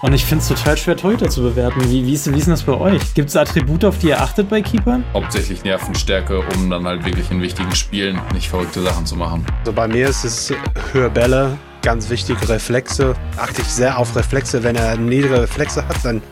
Und ich finde es total schwer, Torhüter zu bewerten. Wie, wie, ist, wie ist denn das bei euch? Gibt es Attribute, auf die ihr achtet bei Keepern? Hauptsächlich Nervenstärke, um dann halt wirklich in wichtigen Spielen nicht verrückte Sachen zu machen. Also bei mir ist es höher Bälle, ganz wichtig, Reflexe. Achte ich sehr auf Reflexe. Wenn er niedrige Reflexe hat, dann,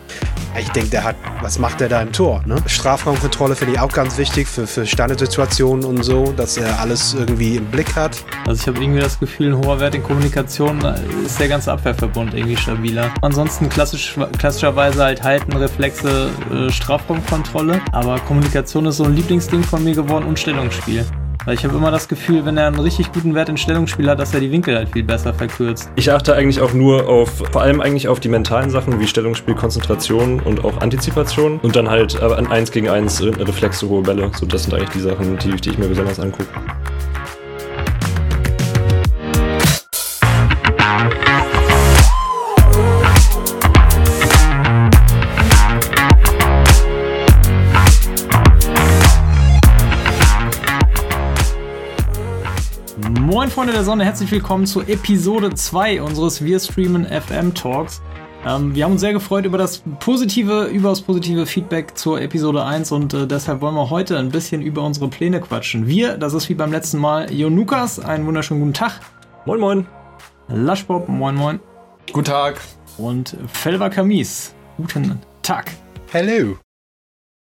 ich denke, der hat, was macht der da im Tor? Ne? Strafraumkontrolle finde ich auch ganz wichtig für, für Standardsituationen und so, dass er alles irgendwie im Blick hat. Also ich habe irgendwie das Gefühl, ein hoher Wert in Kommunikation ist der ganze Abwehrverbund irgendwie stabiler. Ansonsten klassisch, klassischerweise halt halten, Reflexe, äh, Strafraumkontrolle. Aber Kommunikation ist so ein Lieblingsding von mir geworden und Stellungsspiel. Weil ich habe immer das Gefühl, wenn er einen richtig guten Wert in Stellungsspiel hat, dass er die Winkel halt viel besser verkürzt. Ich achte eigentlich auch nur auf, vor allem eigentlich auf die mentalen Sachen wie Stellungsspiel, Konzentration und auch Antizipation. Und dann halt äh, an 1 gegen 1 Reflexe, hohe Bälle. So, das sind eigentlich die Sachen, die, die ich mir besonders angucke. Freunde der Sonne, herzlich willkommen zu Episode 2 unseres Wir Streamen FM Talks. Ähm, wir haben uns sehr gefreut über das positive, überaus positive Feedback zur Episode 1 und äh, deshalb wollen wir heute ein bisschen über unsere Pläne quatschen. Wir, das ist wie beim letzten Mal Jonukas, einen wunderschönen guten Tag. Moin Moin. Laschbob, moin moin. Guten Tag. Und Felva Kamis, guten Tag. Hello.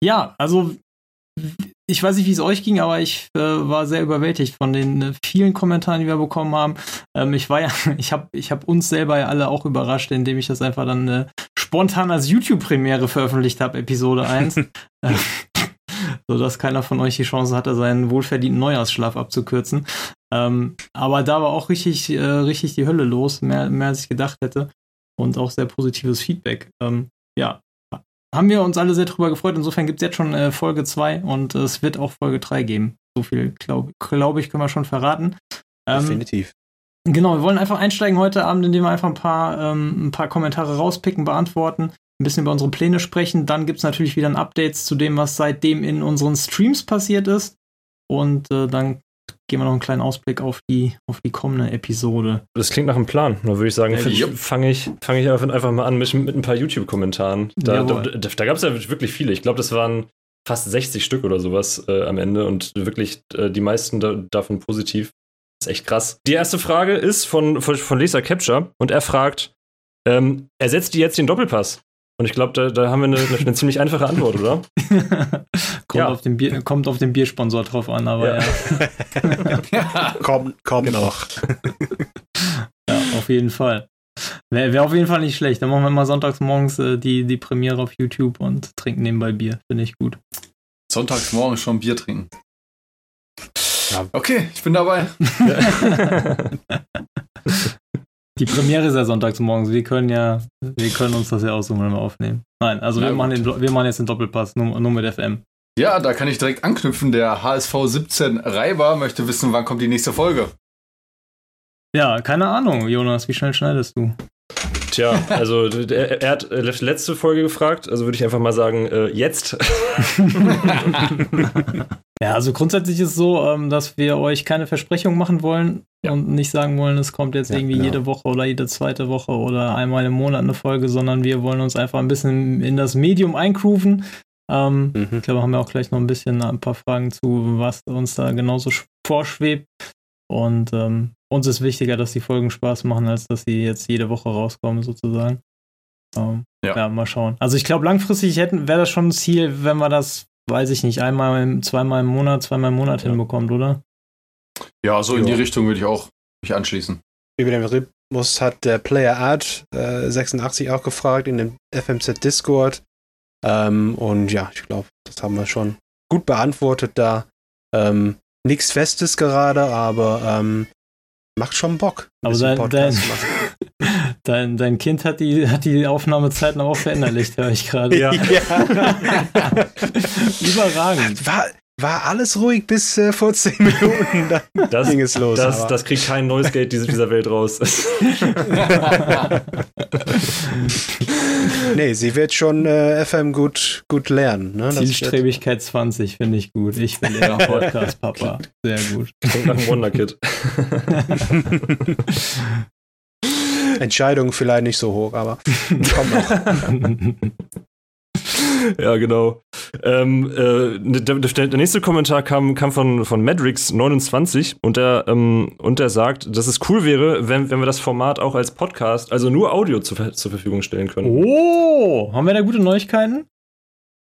Ja, also ich weiß nicht, wie es euch ging, aber ich äh, war sehr überwältigt von den äh, vielen Kommentaren, die wir bekommen haben. Ähm, ich war ja, ich habe ich hab uns selber ja alle auch überrascht, indem ich das einfach dann äh, spontan als YouTube-Premiere veröffentlicht habe, Episode 1. Äh, so dass keiner von euch die Chance hatte, seinen wohlverdienten Neujahrsschlaf abzukürzen. Ähm, aber da war auch richtig, äh, richtig die Hölle los, mehr, mehr als ich gedacht hätte. Und auch sehr positives Feedback. Ähm, ja, haben wir uns alle sehr drüber gefreut. Insofern gibt es jetzt schon äh, Folge 2 und äh, es wird auch Folge 3 geben. So viel, glaube glaub ich, können wir schon verraten. Ähm, Definitiv. Genau, wir wollen einfach einsteigen heute Abend, indem wir einfach ein paar, ähm, ein paar Kommentare rauspicken, beantworten, ein bisschen über unsere Pläne sprechen. Dann gibt es natürlich wieder ein Updates zu dem, was seitdem in unseren Streams passiert ist. Und äh, dann gehen wir noch einen kleinen Ausblick auf die, auf die kommende Episode. Das klingt nach einem Plan. Da würde ich sagen, ja, fange ich, fang ich einfach mal an mit, mit ein paar YouTube-Kommentaren. Da, da, da, da gab es ja wirklich viele. Ich glaube, das waren fast 60 Stück oder sowas äh, am Ende und wirklich äh, die meisten da, davon positiv. Das ist echt krass. Die erste Frage ist von, von, von Lisa Capture und er fragt, ähm, ersetzt die jetzt den Doppelpass? Und ich glaube, da, da, haben wir eine, eine, ziemlich einfache Antwort, oder? kommt, ja. auf den Bier, kommt auf den Biersponsor drauf an, aber ja. ja. kommt komm genau. noch. ja, auf jeden Fall. Wäre wär auf jeden Fall nicht schlecht. Dann machen wir mal sonntags morgens äh, die, die Premiere auf YouTube und trinken nebenbei Bier. Finde ich gut. Sonntags morgens schon Bier trinken. Ja. Okay, ich bin dabei. Die Premiere ist ja sonntags morgens. Wir können ja, wir können uns das ja aussuchen, wenn wir aufnehmen. Nein, also wir machen, den, wir machen jetzt den Doppelpass, nur, nur mit FM. Ja, da kann ich direkt anknüpfen. Der HSV 17 Reiber möchte wissen, wann kommt die nächste Folge. Ja, keine Ahnung, Jonas, wie schnell schneidest du? Tja, also er, er, hat letzte Folge gefragt, also würde ich einfach mal sagen, äh, jetzt. ja, also grundsätzlich ist es so, ähm, dass wir euch keine Versprechungen machen wollen ja. und nicht sagen wollen, es kommt jetzt ja, irgendwie genau. jede Woche oder jede zweite Woche oder einmal im Monat eine Folge, sondern wir wollen uns einfach ein bisschen in das Medium eingrooven. Ähm, mhm. Ich glaube, haben wir auch gleich noch ein bisschen ein paar Fragen zu, was uns da genauso vorschwebt. Und ähm, uns ist wichtiger, dass die Folgen Spaß machen, als dass sie jetzt jede Woche rauskommen, sozusagen. Ähm, ja. ja. mal schauen. Also ich glaube, langfristig wäre das schon ein Ziel, wenn wir das, weiß ich nicht, einmal, zweimal im Monat, zweimal im Monat ja. hinbekommt, oder? Ja, so in die Richtung würde ich auch mich anschließen. Über den Rhythmus hat der Player Art äh, 86 auch gefragt in dem FMZ Discord. Ähm, und ja, ich glaube, das haben wir schon gut beantwortet da. Ähm, Nichts Festes gerade, aber ähm, macht schon Bock. Aber dein, dein, dein, dein, Kind hat die, hat die Aufnahmezeiten auch verinnerlicht, höre ich gerade. Ja. ja. Überragend. War, war alles ruhig bis äh, vor 10 Minuten, dann das, ging es los. Das, das kriegt kein neues Geld dieser Welt raus. nee, sie wird schon äh, FM gut, gut lernen. Ne? Zielstrebigkeit 20 finde ich gut. Ich bin eher Podcast-Papa. Sehr gut. Klingt nach einem Wunderkid. Entscheidung vielleicht nicht so hoch, aber komm noch. Ja, genau. Ähm, äh, der, der, der, nächste Kommentar kam, kam von, von Madrix29 und der, ähm, und der sagt, dass es cool wäre, wenn, wenn wir das Format auch als Podcast, also nur Audio zu, zur Verfügung stellen können. Oh, haben wir da gute Neuigkeiten?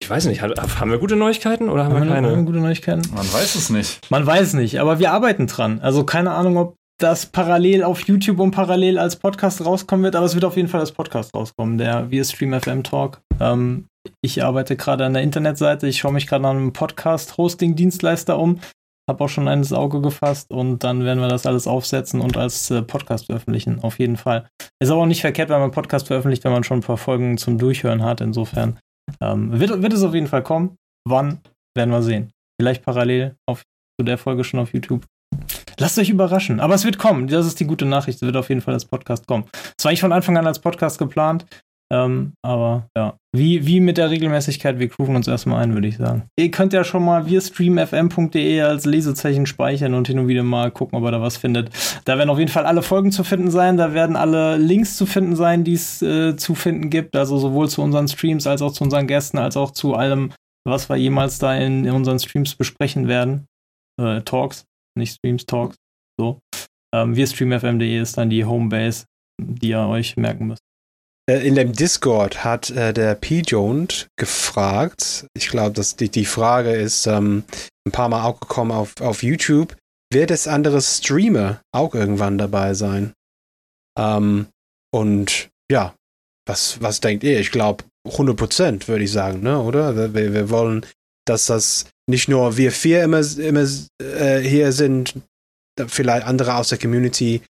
Ich weiß nicht, haben wir gute Neuigkeiten oder haben, haben wir keine? Haben wir gute Neuigkeiten? Man weiß es nicht. Man weiß nicht, aber wir arbeiten dran. Also keine Ahnung, ob das parallel auf YouTube und parallel als Podcast rauskommen wird, aber es wird auf jeden Fall als Podcast rauskommen, der Wir Stream FM Talk. Ähm, ich arbeite gerade an der Internetseite, ich schaue mich gerade an einem Podcast-Hosting-Dienstleister um, habe auch schon eines Auge gefasst und dann werden wir das alles aufsetzen und als äh, Podcast veröffentlichen, auf jeden Fall. Ist aber auch nicht verkehrt, wenn man Podcast veröffentlicht, wenn man schon ein paar Folgen zum Durchhören hat, insofern ähm, wird, wird es auf jeden Fall kommen. Wann, werden wir sehen. Vielleicht parallel auf, zu der Folge schon auf YouTube. Lasst euch überraschen. Aber es wird kommen. Das ist die gute Nachricht. Es wird auf jeden Fall als Podcast kommen. Es war eigentlich von Anfang an als Podcast geplant. Ähm, aber ja, wie, wie mit der Regelmäßigkeit, wir grooven uns erstmal ein, würde ich sagen. Ihr könnt ja schon mal wirstreamfm.de als Lesezeichen speichern und hin und wieder mal gucken, ob ihr da was findet. Da werden auf jeden Fall alle Folgen zu finden sein, da werden alle Links zu finden sein, die es äh, zu finden gibt, also sowohl zu unseren Streams als auch zu unseren Gästen, als auch zu allem, was wir jemals da in, in unseren Streams besprechen werden. Äh, Talks, nicht Streams, Talks. So. Ähm, wirstreamfm.de ist dann die Homebase, die ihr euch merken müsst. Äh, in dem Discord hat äh, der P-Jones gefragt, ich glaube, dass die, die Frage ist ähm, ein paar Mal auch gekommen auf, auf YouTube, wird es andere Streamer auch irgendwann dabei sein? Ähm, und ja, was, was denkt ihr? Ich glaube, 100 Prozent würde ich sagen, ne? oder? Wir, wir wollen, dass das nicht nur wir vier immer, immer äh, hier sind, vielleicht andere aus der Community.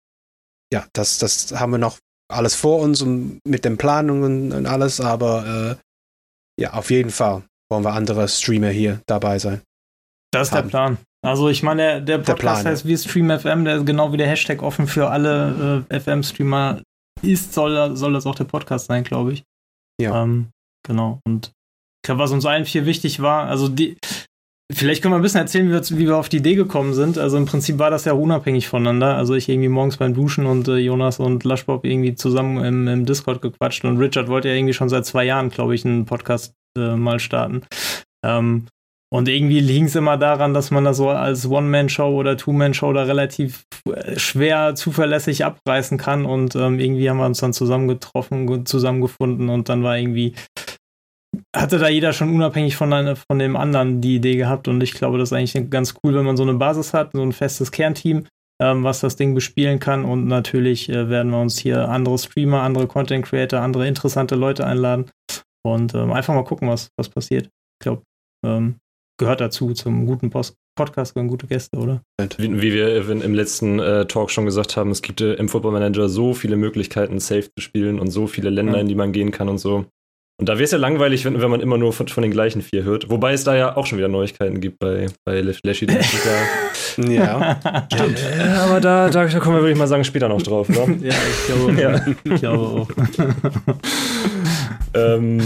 Ja, das, das haben wir noch alles vor uns und mit den Planungen und alles, aber äh, ja, auf jeden Fall wollen wir andere Streamer hier dabei sein. Das ist haben. der Plan. Also ich meine, der, der Podcast der heißt wie Stream FM, der ist genau wie der Hashtag offen für alle äh, FM-Streamer ist, soll, soll das auch der Podcast sein, glaube ich. Ja. Ähm, genau. Und was uns allen vier wichtig war, also die, Vielleicht können wir ein bisschen erzählen, wie wir, wie wir, auf die Idee gekommen sind. Also im Prinzip war das ja unabhängig voneinander. Also ich irgendwie morgens beim Duschen und äh, Jonas und Lushbob irgendwie zusammen im, im, Discord gequatscht und Richard wollte ja irgendwie schon seit zwei Jahren, glaube ich, einen Podcast äh, mal starten. Ähm, und irgendwie hing es immer daran, dass man das so als One-Man-Show oder Two-Man-Show da relativ äh, schwer zuverlässig abreißen kann. Und ähm, irgendwie haben wir uns dann zusammengetroffen, zusammengefunden und dann war irgendwie hatte da jeder schon unabhängig von, eine, von dem anderen die Idee gehabt und ich glaube, das ist eigentlich ganz cool, wenn man so eine Basis hat, so ein festes Kernteam, ähm, was das Ding bespielen kann und natürlich äh, werden wir uns hier andere Streamer, andere Content Creator, andere interessante Leute einladen und ähm, einfach mal gucken, was, was passiert. Ich glaube, ähm, gehört dazu zum guten Post Podcast gehören gute Gäste, oder? Wie, wie wir im letzten äh, Talk schon gesagt haben, es gibt äh, im Football Manager so viele Möglichkeiten, safe zu spielen und so viele Länder, ja. in die man gehen kann und so. Und da wäre es ja langweilig, wenn, wenn man immer nur von, von, den gleichen vier hört. Wobei es da ja auch schon wieder Neuigkeiten gibt bei, bei Lashy. ja, stimmt. Ja, aber da, da, da kommen wir, würde ich mal sagen, später noch drauf. Ne? ja, ich glaube, ja. ich glaube auch. ähm,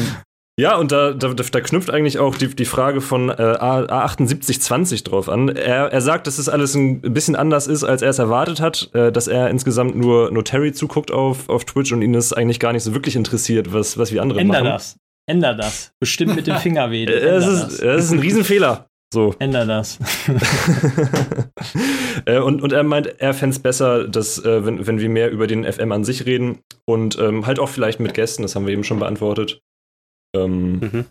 ja, und da, da, da, knüpft eigentlich auch die, die Frage von äh, A7820 drauf an. Er, er sagt, dass es alles ein bisschen anders ist, als er es erwartet hat, äh, dass er insgesamt nur, nur Terry zuguckt auf, auf Twitch und ihn es eigentlich gar nicht so wirklich interessiert, was, was wir andere Änder machen. Änder das. Änder das. Bestimmt mit dem Finger weh. Das ist, das ist ein Riesenfehler. So. Änder das. äh, und, und er meint, er fände es besser, dass, äh, wenn, wenn wir mehr über den FM an sich reden und ähm, halt auch vielleicht mit Gästen, das haben wir eben schon beantwortet. Ähm, mhm.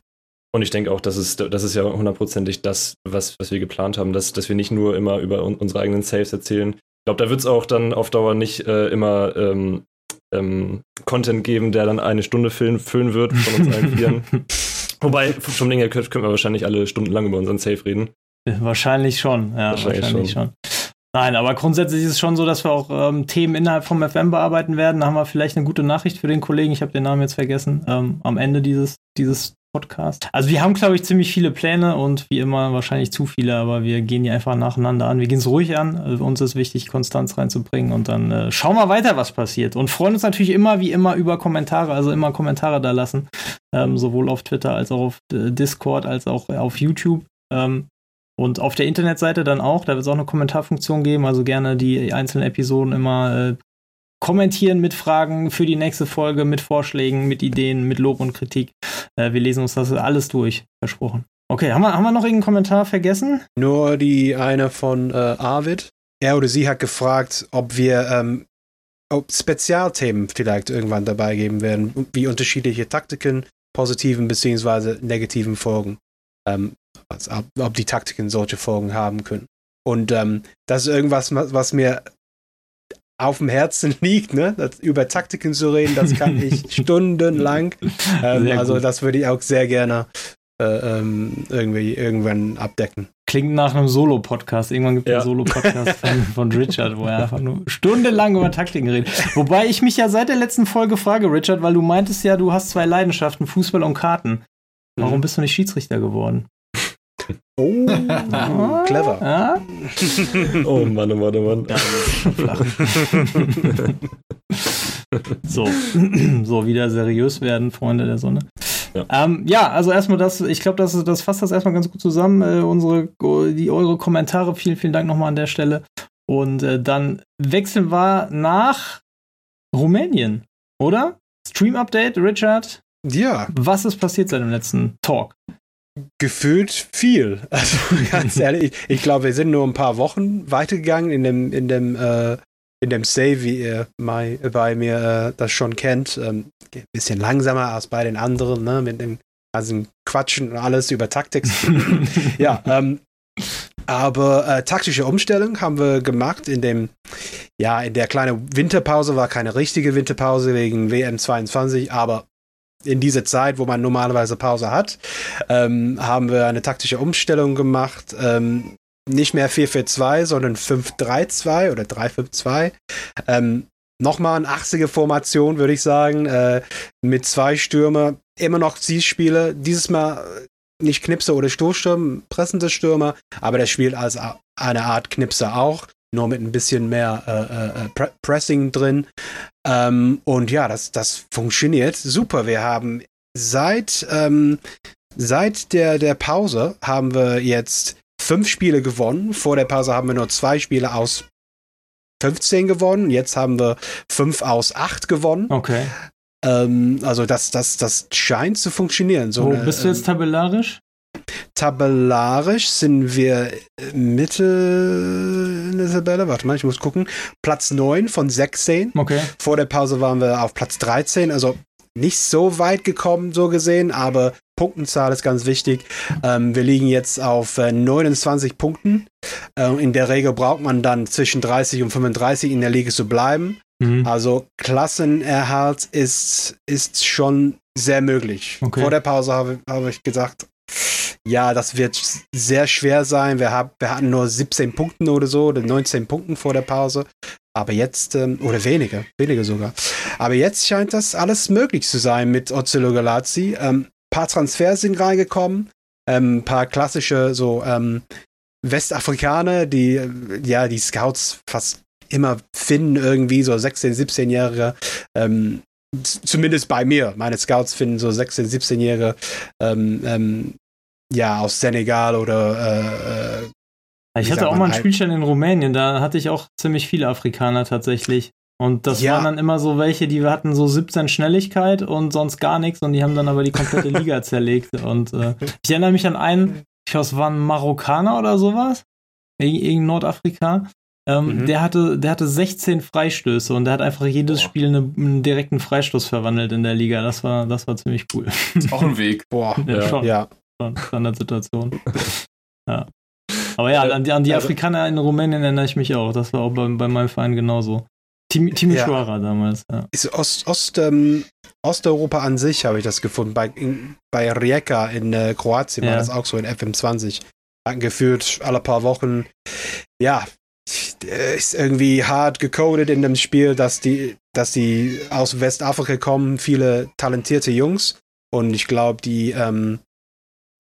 Und ich denke auch, das ist, das ist ja hundertprozentig das, was, was wir geplant haben, dass, dass wir nicht nur immer über un unsere eigenen Saves erzählen. Ich glaube, da wird es auch dann auf Dauer nicht äh, immer ähm, ähm, Content geben, der dann eine Stunde füllen, füllen wird von uns allen Vieren. Wobei, vom Ding her können wir wahrscheinlich alle stundenlang über unseren Save reden. Wahrscheinlich schon, ja, wahrscheinlich, wahrscheinlich schon. schon. Nein, aber grundsätzlich ist es schon so, dass wir auch ähm, Themen innerhalb vom FM bearbeiten werden. Da haben wir vielleicht eine gute Nachricht für den Kollegen. Ich habe den Namen jetzt vergessen. Ähm, am Ende dieses, dieses Podcast. Also wir haben, glaube ich, ziemlich viele Pläne und wie immer wahrscheinlich zu viele, aber wir gehen die einfach nacheinander an. Wir gehen es ruhig an. Also uns ist wichtig, Konstanz reinzubringen und dann äh, schauen wir weiter, was passiert. Und freuen uns natürlich immer, wie immer, über Kommentare. Also immer Kommentare da lassen. Ähm, sowohl auf Twitter als auch auf äh, Discord als auch auf YouTube. Ähm, und auf der Internetseite dann auch, da wird es auch eine Kommentarfunktion geben, also gerne die einzelnen Episoden immer äh, kommentieren mit Fragen für die nächste Folge, mit Vorschlägen, mit Ideen, mit Lob und Kritik. Äh, wir lesen uns das alles durch, versprochen. Okay, haben wir, haben wir noch irgendeinen Kommentar vergessen? Nur die eine von äh, Arvid. Er oder sie hat gefragt, ob wir ähm, ob Spezialthemen vielleicht irgendwann dabei geben werden, wie unterschiedliche Taktiken positiven bzw. negativen Folgen, ähm, also, ob die Taktiken solche Folgen haben können. Und ähm, das ist irgendwas, was mir auf dem Herzen liegt, ne? Das, über Taktiken zu reden, das kann ich stundenlang. Ähm, also das würde ich auch sehr gerne äh, ähm, irgendwie irgendwann abdecken. Klingt nach einem Solo-Podcast. Irgendwann gibt es ja. einen Solo-Podcast von, von, Richard, wo er einfach nur stundenlang über Taktiken redet. Wobei ich mich ja seit der letzten Folge frage, Richard, weil du meintest ja, du hast zwei Leidenschaften, Fußball und Karten. Warum mhm. bist du nicht Schiedsrichter geworden? Oh, clever. Ah? Oh Mann, oh Mann, oh Mann. so, so, wieder seriös werden, Freunde der Sonne. Ja, ähm, ja also erstmal das, ich glaube, das, das fasst das erstmal ganz gut zusammen. Äh, unsere, die, eure Kommentare, vielen, vielen Dank nochmal an der Stelle. Und äh, dann wechseln wir nach Rumänien, oder? Stream-Update, Richard? Ja. Was ist passiert seit dem letzten Talk? Gefühlt viel. Also ganz ehrlich, ich, ich glaube, wir sind nur ein paar Wochen weitergegangen in dem, in dem äh, in dem Save, wie ihr bei, bei mir äh, das schon kennt, ähm, ein bisschen langsamer als bei den anderen, ne, mit dem ganzen Quatschen und alles über Taktik. ja, ähm, aber äh, taktische Umstellung haben wir gemacht in dem, ja, in der kleinen Winterpause war keine richtige Winterpause wegen WM22, aber in dieser Zeit, wo man normalerweise Pause hat, ähm, haben wir eine taktische Umstellung gemacht. Ähm, nicht mehr 4-4-2, sondern 5-3-2 oder 3-5-2. Ähm, Nochmal eine 80er Formation, würde ich sagen, äh, mit zwei Stürmer. Immer noch Zielspieler. Dieses Mal nicht Knipser oder Stoßstürmer, pressende Stürmer, aber der spielt als eine Art Knipser auch, nur mit ein bisschen mehr äh, äh, Pre Pressing drin. Ähm, und ja, das, das funktioniert super. Wir haben seit, ähm, seit der, der Pause haben wir jetzt fünf Spiele gewonnen. Vor der Pause haben wir nur zwei Spiele aus 15 gewonnen. Jetzt haben wir fünf aus acht gewonnen. Okay. Ähm, also das, das, das scheint zu funktionieren. So Wo eine, bist du jetzt ähm, tabellarisch? Tabellarisch sind wir Mitte in der Tabelle. Warte mal, ich muss gucken. Platz 9 von 16. Okay. Vor der Pause waren wir auf Platz 13. Also nicht so weit gekommen, so gesehen, aber Punktenzahl ist ganz wichtig. Ähm, wir liegen jetzt auf äh, 29 Punkten. Äh, in der Regel braucht man dann zwischen 30 und 35 in der Liga zu bleiben. Mhm. Also Klassenerhalt ist, ist schon sehr möglich. Okay. Vor der Pause habe hab ich gesagt, ja, das wird sehr schwer sein. Wir, hab, wir hatten nur 17 Punkte oder so, oder 19 Punkte vor der Pause. Aber jetzt, ähm, oder weniger, weniger sogar. Aber jetzt scheint das alles möglich zu sein mit Ocello Galazzi. Ähm, paar Transfers sind reingekommen, ein ähm, paar klassische so ähm, Westafrikaner, die äh, ja die Scouts fast immer finden irgendwie so 16, 17-Jährige. Ähm, zumindest bei mir. Meine Scouts finden so 16, 17-Jährige ähm, ähm, ja aus Senegal oder äh, äh ich hatte auch mal einen Spielstand in Rumänien, da hatte ich auch ziemlich viele Afrikaner tatsächlich. Und das ja. waren dann immer so welche, die hatten so 17 Schnelligkeit und sonst gar nichts und die haben dann aber die komplette Liga zerlegt. Und äh, ich erinnere mich an einen, ich glaube, es war ein Marokkaner oder sowas, irgendein Nordafrika. Ähm, mhm. der, hatte, der hatte 16 Freistöße und der hat einfach jedes Boah. Spiel eine, einen direkten Freistoß verwandelt in der Liga. Das war, das war ziemlich cool. Ist auch ein Weg. Boah, ja, ja. Standardsituation. ja. Aber ja, an die, an die also, Afrikaner in Rumänien erinnere ich mich auch. Das war auch bei, bei meinem Verein genauso. Team, Team ja. damals, ja. Ist Ost, Ost, ähm, Osteuropa an sich habe ich das gefunden. Bei, in, bei Rijeka in äh, Kroatien ja. war das auch so in FM20. Gefühlt alle paar Wochen. Ja, ist irgendwie hart gecodet in dem Spiel, dass die, dass die aus Westafrika kommen, viele talentierte Jungs. Und ich glaube, die, ähm,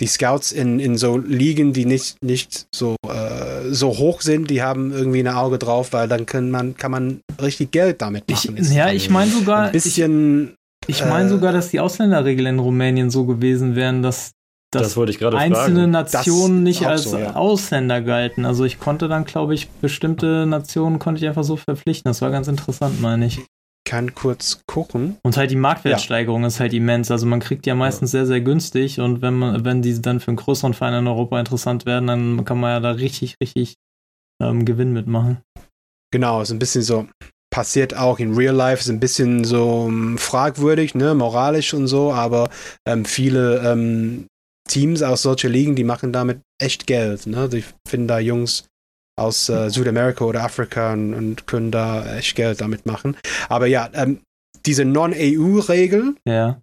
die Scouts in, in so Ligen, die nicht, nicht so, äh, so hoch sind, die haben irgendwie ein Auge drauf, weil dann kann man, kann man richtig Geld damit machen. Ich, ja, ich meine sogar. Ein bisschen. Ich, ich meine äh, sogar, dass die Ausländerregeln in Rumänien so gewesen wären, dass, dass das einzelne fragen. Nationen nicht als so, ja. Ausländer galten. Also ich konnte dann, glaube ich, bestimmte Nationen konnte ich einfach so verpflichten. Das war ganz interessant, meine ich. Kann kurz gucken. Und halt die Marktwertsteigerung ja. ist halt immens. Also man kriegt ja meistens sehr, sehr günstig und wenn man, wenn diese dann für einen größeren Verein in Europa interessant werden, dann kann man ja da richtig, richtig ähm, Gewinn mitmachen. Genau, ist ein bisschen so, passiert auch in Real Life, ist ein bisschen so um, fragwürdig, ne, moralisch und so, aber ähm, viele ähm, Teams aus solchen Ligen, die machen damit echt Geld. Ne? Ich finde da Jungs aus äh, Südamerika oder Afrika und, und, können da echt Geld damit machen. Aber ja, ähm, diese Non-EU-Regel ja.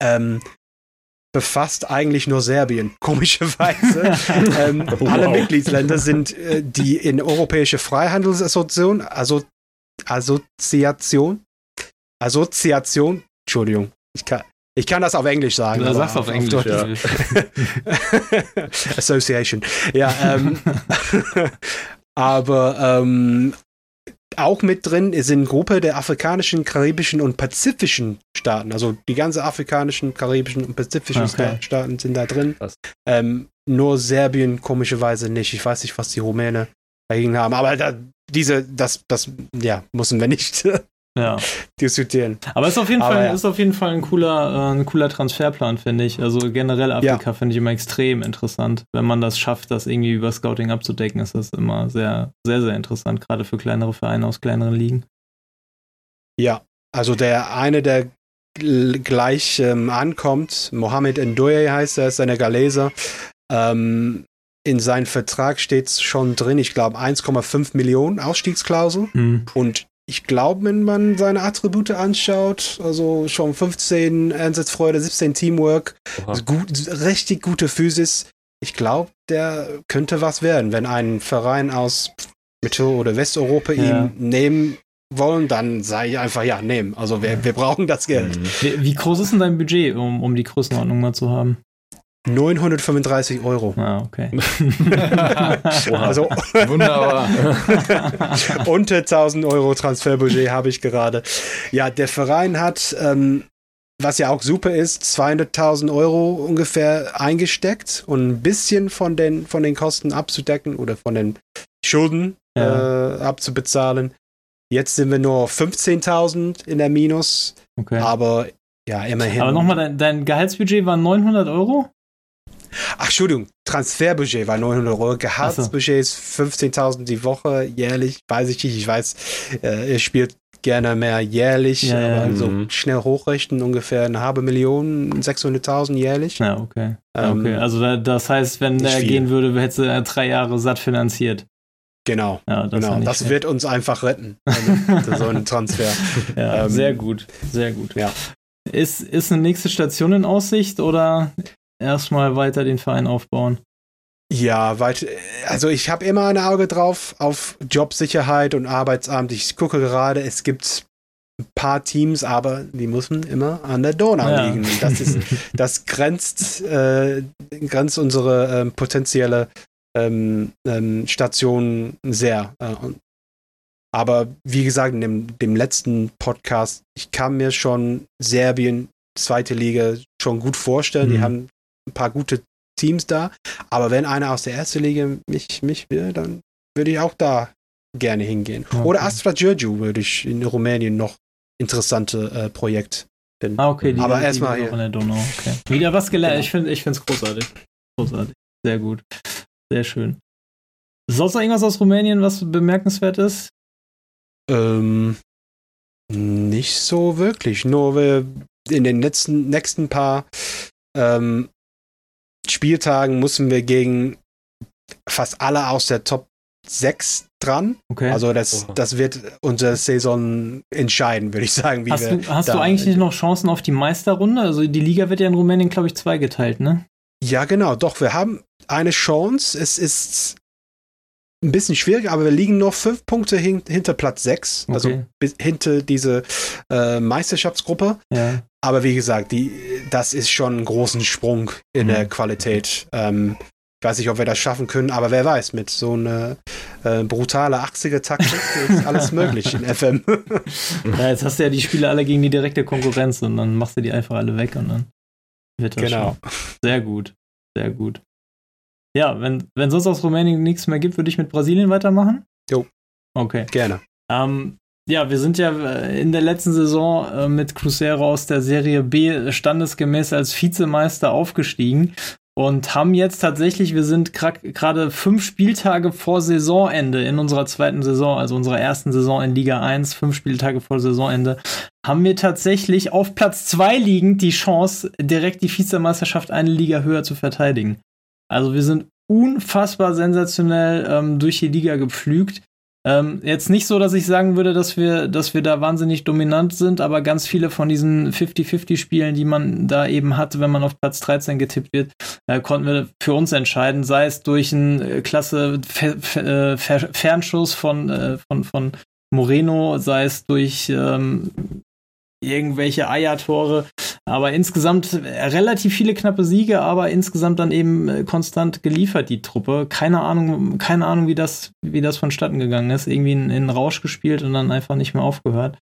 ähm, befasst eigentlich nur Serbien, komischerweise. ähm, wow. Alle Mitgliedsländer sind äh, die in Europäische Freihandelsassoziation, also Assoziation, Assoziation, Entschuldigung, ich kann, ich kann das auf Englisch sagen. Du sagst auf, auf Englisch, ja. Association. Ja, ähm, aber ähm, auch mit drin ist eine Gruppe der afrikanischen, karibischen und pazifischen Staaten. Also die ganze afrikanischen, karibischen und pazifischen okay. Staaten sind da drin. Ähm, nur Serbien komischerweise nicht. Ich weiß nicht, was die Rumäne dagegen haben. Aber da, diese, das, das, ja, müssen wir nicht ja. diskutieren. Aber ist auf jeden Aber Fall, ja. ist auf jeden Fall ein cooler, äh, ein cooler Transferplan, finde ich. Also generell Afrika ja. finde ich immer extrem interessant. Wenn man das schafft, das irgendwie über Scouting abzudecken, ist das immer sehr, sehr, sehr interessant, gerade für kleinere Vereine aus kleineren Ligen. Ja, also der eine, der gleich ähm, ankommt, Mohamed Ndoye heißt er, ist eine Galeser. Ähm, in seinem Vertrag steht schon drin, ich glaube 1,5 Millionen Ausstiegsklausel. Mhm. Und ich glaube, wenn man seine Attribute anschaut, also schon 15 Einsatzfreude, 17 Teamwork, gut, richtig gute Physis, ich glaube, der könnte was werden. Wenn ein Verein aus Mittel- oder Westeuropa ja. ihn nehmen wollen, dann sage ich einfach, ja, nehmen. Also wir, wir brauchen das Geld. Wie, wie groß ist denn dein Budget, um, um die Größenordnung mal zu haben? 935 Euro. Ah, okay. also wunderbar. unter 1000 Euro Transferbudget habe ich gerade. Ja, der Verein hat, ähm, was ja auch super ist, 200.000 Euro ungefähr eingesteckt und ein bisschen von den, von den Kosten abzudecken oder von den Schulden ja. äh, abzubezahlen. Jetzt sind wir nur 15.000 in der Minus. Okay. Aber ja, immerhin. Aber nochmal, dein, dein Gehaltsbudget war 900 Euro? Ach, Entschuldigung, Transferbudget war 900 Euro, Gehaltsbudget ist 15.000 die Woche jährlich, weiß ich nicht, ich weiß, äh, er spielt gerne mehr jährlich, ja, aber ja. so mhm. schnell hochrechnen, ungefähr eine halbe Million, 600.000 jährlich. Ja, okay. Ähm, okay, also das heißt, wenn er gehen würde, hätte er drei Jahre satt finanziert. Genau, ja, das, genau. das wird uns einfach retten, also, so ein Transfer. Ja, ähm, sehr gut, sehr gut. Ja. Ist, ist eine nächste Station in Aussicht oder erstmal weiter den Verein aufbauen. Ja, weil, also ich habe immer ein Auge drauf auf Jobsicherheit und Arbeitsamt. Ich gucke gerade, es gibt ein paar Teams, aber die müssen immer an der Donau ja. liegen. Das ist, das grenzt, äh, grenzt unsere ähm, potenzielle ähm, ähm, Station sehr. Äh, aber wie gesagt, in dem, dem letzten Podcast, ich kann mir schon Serbien, zweite Liga, schon gut vorstellen. Mhm. Die haben ein paar gute Teams da. Aber wenn einer aus der ersten Liga mich, mich will, dann würde ich auch da gerne hingehen. Okay. Oder Astra Giurgiu würde ich in Rumänien noch interessante äh, Projekt finden. Ah, okay. Die, Aber erstmal hier. der Donau. Okay. Wieder was gelernt. Genau. Ich finde ich es großartig. Großartig. Sehr gut. Sehr schön. Sonst noch irgendwas aus Rumänien, was bemerkenswert ist? Ähm, nicht so wirklich. Nur wir in den letzten, nächsten paar ähm, Spieltagen mussten wir gegen fast alle aus der Top 6 dran. Okay. Also das, das wird unsere Saison entscheiden, würde ich sagen. hast du, hast du eigentlich nicht noch Chancen auf die Meisterrunde? Also die Liga wird ja in Rumänien, glaube ich, zweigeteilt, ne? Ja, genau. Doch, wir haben eine Chance. Es ist ein bisschen schwierig, aber wir liegen noch fünf Punkte hin, hinter Platz 6, also okay. also hinter diese äh, Meisterschaftsgruppe. Ja. Aber wie gesagt, die, das ist schon ein großen Sprung in mhm. der Qualität. Ähm, ich weiß nicht, ob wir das schaffen können, aber wer weiß, mit so einer äh, brutale 80er-Taktik ist alles möglich in FM. ja, jetzt hast du ja die Spiele alle gegen die direkte Konkurrenz und dann machst du die einfach alle weg und dann wird das genau. Schon. Sehr gut, sehr gut. Ja, wenn, wenn sonst aus Rumänien nichts mehr gibt, würde ich mit Brasilien weitermachen. Jo. Okay. Gerne. Ähm, ja, wir sind ja äh, in der letzten Saison äh, mit Cruzeiro aus der Serie B standesgemäß als Vizemeister aufgestiegen und haben jetzt tatsächlich, wir sind gerade fünf Spieltage vor Saisonende in unserer zweiten Saison, also unserer ersten Saison in Liga 1, fünf Spieltage vor Saisonende, haben wir tatsächlich auf Platz zwei liegend die Chance, direkt die Vizemeisterschaft eine Liga höher zu verteidigen. Also wir sind unfassbar sensationell ähm, durch die Liga gepflügt. Ähm, jetzt nicht so, dass ich sagen würde, dass wir, dass wir da wahnsinnig dominant sind, aber ganz viele von diesen 50-50-Spielen, die man da eben hat, wenn man auf Platz 13 getippt wird, äh, konnten wir für uns entscheiden, sei es durch einen äh, klasse Fer Fer äh, Fer Fernschuss von, äh, von, von Moreno, sei es durch ähm, irgendwelche Eiertore. Aber insgesamt relativ viele knappe Siege, aber insgesamt dann eben äh, konstant geliefert, die Truppe. Keine Ahnung, keine Ahnung, wie das, wie das vonstatten gegangen ist. Irgendwie in, in Rausch gespielt und dann einfach nicht mehr aufgehört.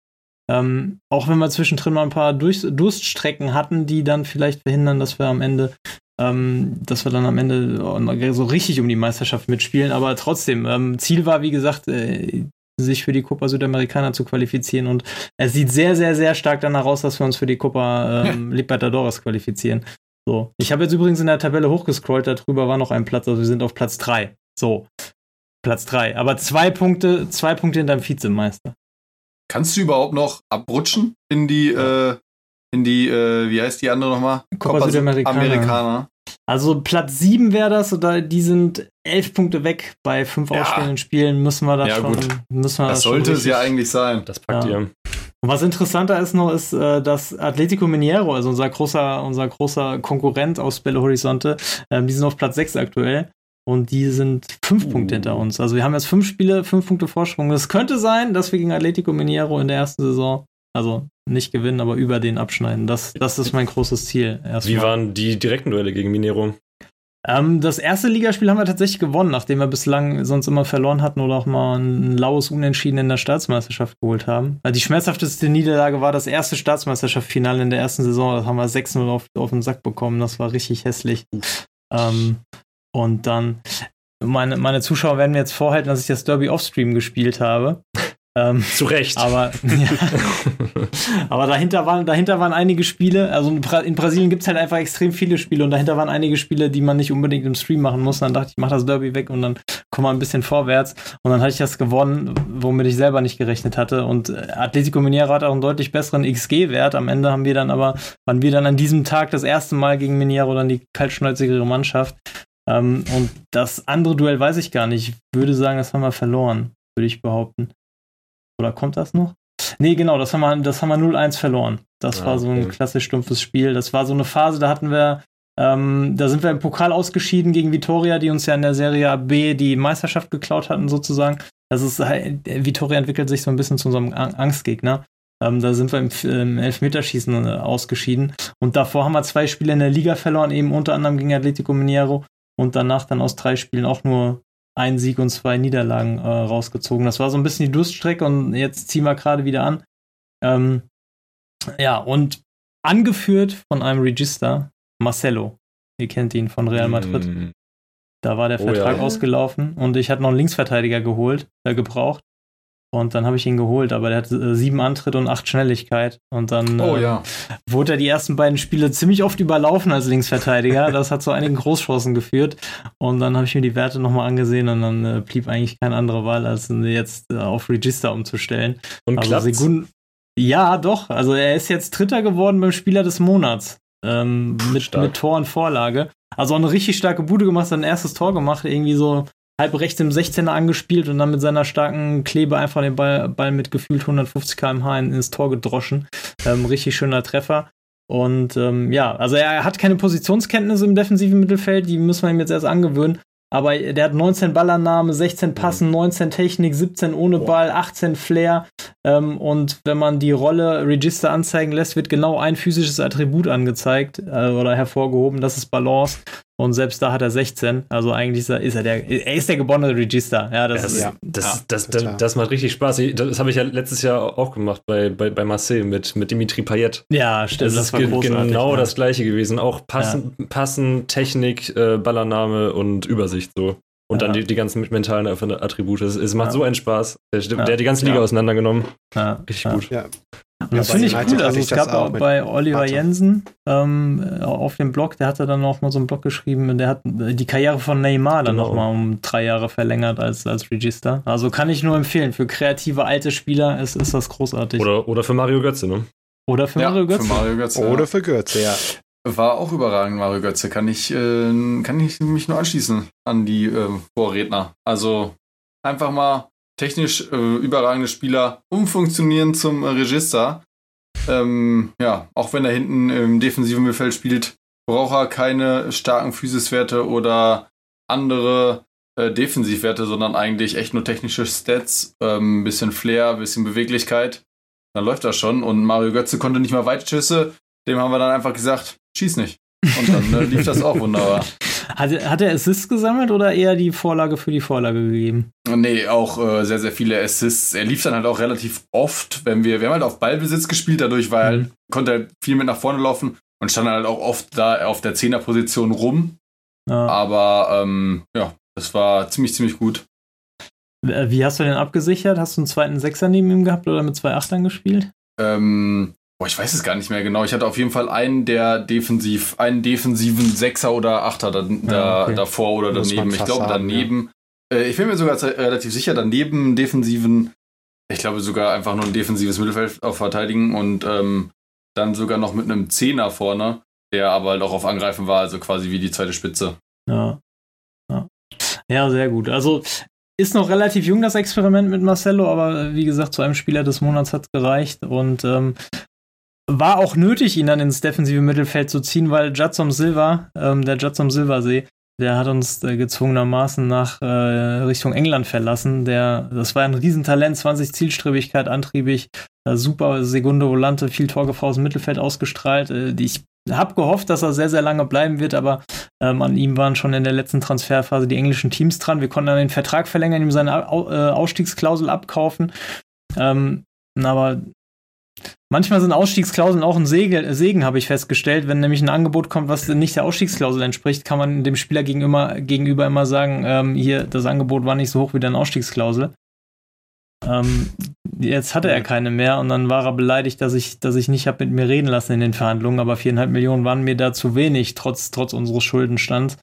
Ähm, auch wenn wir zwischendrin mal ein paar Durch Durststrecken hatten, die dann vielleicht verhindern, dass wir am Ende, ähm, dass wir dann am Ende so richtig um die Meisterschaft mitspielen. Aber trotzdem, ähm, Ziel war, wie gesagt, äh, sich für die Copa Südamericana zu qualifizieren. Und es sieht sehr, sehr, sehr stark danach aus, dass wir uns für die Copa ähm, Libertadores qualifizieren. So. Ich habe jetzt übrigens in der Tabelle hochgescrollt, darüber war noch ein Platz, also wir sind auf Platz 3. So. Platz 3. Aber zwei Punkte, zwei Punkte hinterm Vizemeister. Kannst du überhaupt noch abrutschen in die, äh, in die, äh, wie heißt die andere nochmal? Copa, Copa Südamericana. Amerikaner. Also Platz 7 wäre das, oder die sind elf Punkte weg bei fünf ja. ausstehenden Spielen, müssen wir das ja, schon. Gut. Müssen wir das, das sollte es ja eigentlich sein. Das packt ja. ihr. Und was interessanter ist noch, ist, äh, dass Atletico Mineiro, also unser großer, unser großer Konkurrent aus Belo Horizonte, ähm, die sind auf Platz 6 aktuell. Und die sind fünf uh. Punkte hinter uns. Also wir haben jetzt fünf Spiele, fünf Punkte Vorsprung. Es könnte sein, dass wir gegen Atletico Mineiro in der ersten Saison also nicht gewinnen, aber über den abschneiden. Das, das ist mein großes Ziel. Erstmal. Wie waren die direkten Duelle gegen Minero? Ähm, das erste Ligaspiel haben wir tatsächlich gewonnen, nachdem wir bislang sonst immer verloren hatten oder auch mal ein laues Unentschieden in der Staatsmeisterschaft geholt haben. Die schmerzhafteste Niederlage war das erste Staatsmeisterschaftsfinale in der ersten Saison. Da haben wir 6-0 auf, auf den Sack bekommen. Das war richtig hässlich. Ähm, und dann, meine, meine Zuschauer werden mir jetzt vorhalten, dass ich das Derby Offstream gespielt habe. Ähm, Zu Recht. Aber, ja. aber dahinter, waren, dahinter waren einige Spiele, also in, Bra in Brasilien gibt es halt einfach extrem viele Spiele und dahinter waren einige Spiele, die man nicht unbedingt im Stream machen muss. Dann dachte ich, ich mach das Derby weg und dann komm mal ein bisschen vorwärts. Und dann hatte ich das gewonnen, womit ich selber nicht gerechnet hatte. Und äh, Atletico Mineiro hat auch einen deutlich besseren XG-Wert. Am Ende haben wir dann aber, waren wir dann an diesem Tag das erste Mal gegen Mineiro dann die kaltschnäuzigere Mannschaft. Ähm, und das andere Duell weiß ich gar nicht. Ich würde sagen, das haben wir verloren, würde ich behaupten. Oder kommt das noch? Nee, genau, das haben wir, das haben wir 0-1 verloren. Das ja, war so ein okay. klassisch stumpfes Spiel. Das war so eine Phase, da hatten wir, ähm, da sind wir im Pokal ausgeschieden gegen Vitoria, die uns ja in der Serie B die Meisterschaft geklaut hatten, sozusagen. Das ist, Vitoria entwickelt sich so ein bisschen zu unserem Angstgegner. Ähm, da sind wir im, im Elfmeterschießen äh, ausgeschieden. Und davor haben wir zwei Spiele in der Liga verloren, eben unter anderem gegen Atletico Mineiro und danach dann aus drei Spielen auch nur ein Sieg und zwei Niederlagen äh, rausgezogen. Das war so ein bisschen die Durststrecke und jetzt ziehen wir gerade wieder an. Ähm, ja, und angeführt von einem Register, Marcelo. Ihr kennt ihn von Real Madrid. Mm. Da war der oh, Vertrag ja. ausgelaufen und ich hatte noch einen Linksverteidiger geholt, äh, gebraucht. Und dann habe ich ihn geholt, aber der hat äh, sieben Antritte und acht Schnelligkeit. Und dann oh, äh, ja. wurde er die ersten beiden Spiele ziemlich oft überlaufen als Linksverteidiger. das hat zu einigen Großchancen geführt. Und dann habe ich mir die Werte nochmal angesehen und dann äh, blieb eigentlich keine andere Wahl, als ihn jetzt äh, auf Register umzustellen. Und also Segun ja, doch. Also er ist jetzt Dritter geworden beim Spieler des Monats. Ähm, mit, mit Tor und Vorlage. Also auch eine richtig starke Bude gemacht, sein erstes Tor gemacht, irgendwie so halb rechts im 16er angespielt und dann mit seiner starken Klebe einfach den Ball, Ball mit gefühlt 150 km/h ins Tor gedroschen. Ähm, richtig schöner Treffer. Und ähm, ja, also er hat keine Positionskenntnisse im defensiven Mittelfeld, die müssen wir ihm jetzt erst angewöhnen. Aber der hat 19 Ballannahme, 16 Passen, 19 Technik, 17 ohne Ball, 18 Flair. Ähm, und wenn man die Rolle Register anzeigen lässt, wird genau ein physisches Attribut angezeigt äh, oder hervorgehoben, das ist Balance. Und selbst da hat er 16. Also eigentlich ist er der, er ist der geborene Register. Ja, das, das, ist, ja. das, ja, das, das, das, macht richtig Spaß. Das habe ich ja letztes Jahr auch gemacht bei, bei, bei Marseille mit, mit Dimitri Payet. Ja, stimmt. Das, das ist genau ja. das gleiche gewesen. Auch Passen, ja. Passen Technik, äh, Ballername und Übersicht so. Und ja. dann die, die ganzen mentalen Attribute. Es, es macht ja. so einen Spaß. Der, der hat die ganze Liga auseinandergenommen. Richtig gut. Ja. Das finde ich gut. Also es gab auch bei Oliver Warte. Jensen ähm, auf dem Blog, der hatte dann auch mal so einen Blog geschrieben, der hat die Karriere von Neymar dann genau. nochmal um drei Jahre verlängert als, als Register. Also kann ich nur empfehlen, für kreative alte Spieler ist, ist das großartig. Oder, oder für Mario Götze, ne? Oder für ja, Mario Götze. Für Mario Götze oder ja. für Götze, ja. War auch überragend, Mario Götze. Kann ich, äh, kann ich mich nur anschließen an die äh, Vorredner. Also einfach mal technisch äh, überragende Spieler umfunktionieren zum äh, Register. Ähm, ja, auch wenn er hinten im defensiven Mittelfeld spielt, braucht er keine starken Physiswerte oder andere äh, Defensivwerte, sondern eigentlich echt nur technische Stats, ähm, bisschen Flair, bisschen Beweglichkeit. Dann läuft das schon. Und Mario Götze konnte nicht mal Weitschüsse. Dem haben wir dann einfach gesagt, schieß nicht. Und dann äh, lief das auch wunderbar. Hat, hat er Assists gesammelt oder eher die Vorlage für die Vorlage gegeben? Nee, auch äh, sehr, sehr viele Assists. Er lief dann halt auch relativ oft, wenn wir, wir haben halt auf Ballbesitz gespielt, dadurch war mhm. er, konnte er viel mit nach vorne laufen und stand halt auch oft da auf der Zehnerposition rum. Ja. Aber ähm, ja, das war ziemlich, ziemlich gut. Wie hast du den abgesichert? Hast du einen zweiten Sechser neben ihm gehabt oder mit zwei Achtern gespielt? Ähm, Boah, ich weiß es gar nicht mehr genau. Ich hatte auf jeden Fall einen, der defensiv, einen defensiven Sechser oder Achter da, da okay. davor oder daneben. Ich glaube daneben. Ja. Äh, ich bin mir sogar relativ sicher, daneben defensiven, ich glaube sogar einfach nur ein defensives Mittelfeld auf Verteidigen und ähm, dann sogar noch mit einem Zehner vorne, der aber halt auch auf Angreifen war, also quasi wie die zweite Spitze. Ja. Ja, ja sehr gut. Also ist noch relativ jung, das Experiment mit Marcelo, aber wie gesagt, zu einem Spieler des Monats hat es gereicht. Und ähm, war auch nötig, ihn dann ins defensive Mittelfeld zu ziehen, weil Judson Silva, ähm, der Judson Silversee, der hat uns äh, gezwungenermaßen nach äh, Richtung England verlassen. Der, das war ein Riesentalent, 20 Zielstrebigkeit, antriebig, äh, super Segunde Volante, viel Torgefahr aus dem Mittelfeld ausgestrahlt. Äh, ich habe gehofft, dass er sehr, sehr lange bleiben wird, aber ähm, an ihm waren schon in der letzten Transferphase die englischen Teams dran. Wir konnten dann den Vertrag verlängern, ihm seine Au äh, Ausstiegsklausel abkaufen. Ähm, aber Manchmal sind Ausstiegsklauseln auch ein Segen, Segen habe ich festgestellt. Wenn nämlich ein Angebot kommt, was nicht der Ausstiegsklausel entspricht, kann man dem Spieler gegenüber, gegenüber immer sagen, ähm, hier, das Angebot war nicht so hoch wie deine Ausstiegsklausel. Ähm, jetzt hatte er keine mehr und dann war er beleidigt, dass ich, dass ich nicht habe mit mir reden lassen in den Verhandlungen, aber viereinhalb Millionen waren mir da zu wenig, trotz, trotz unseres Schuldenstands.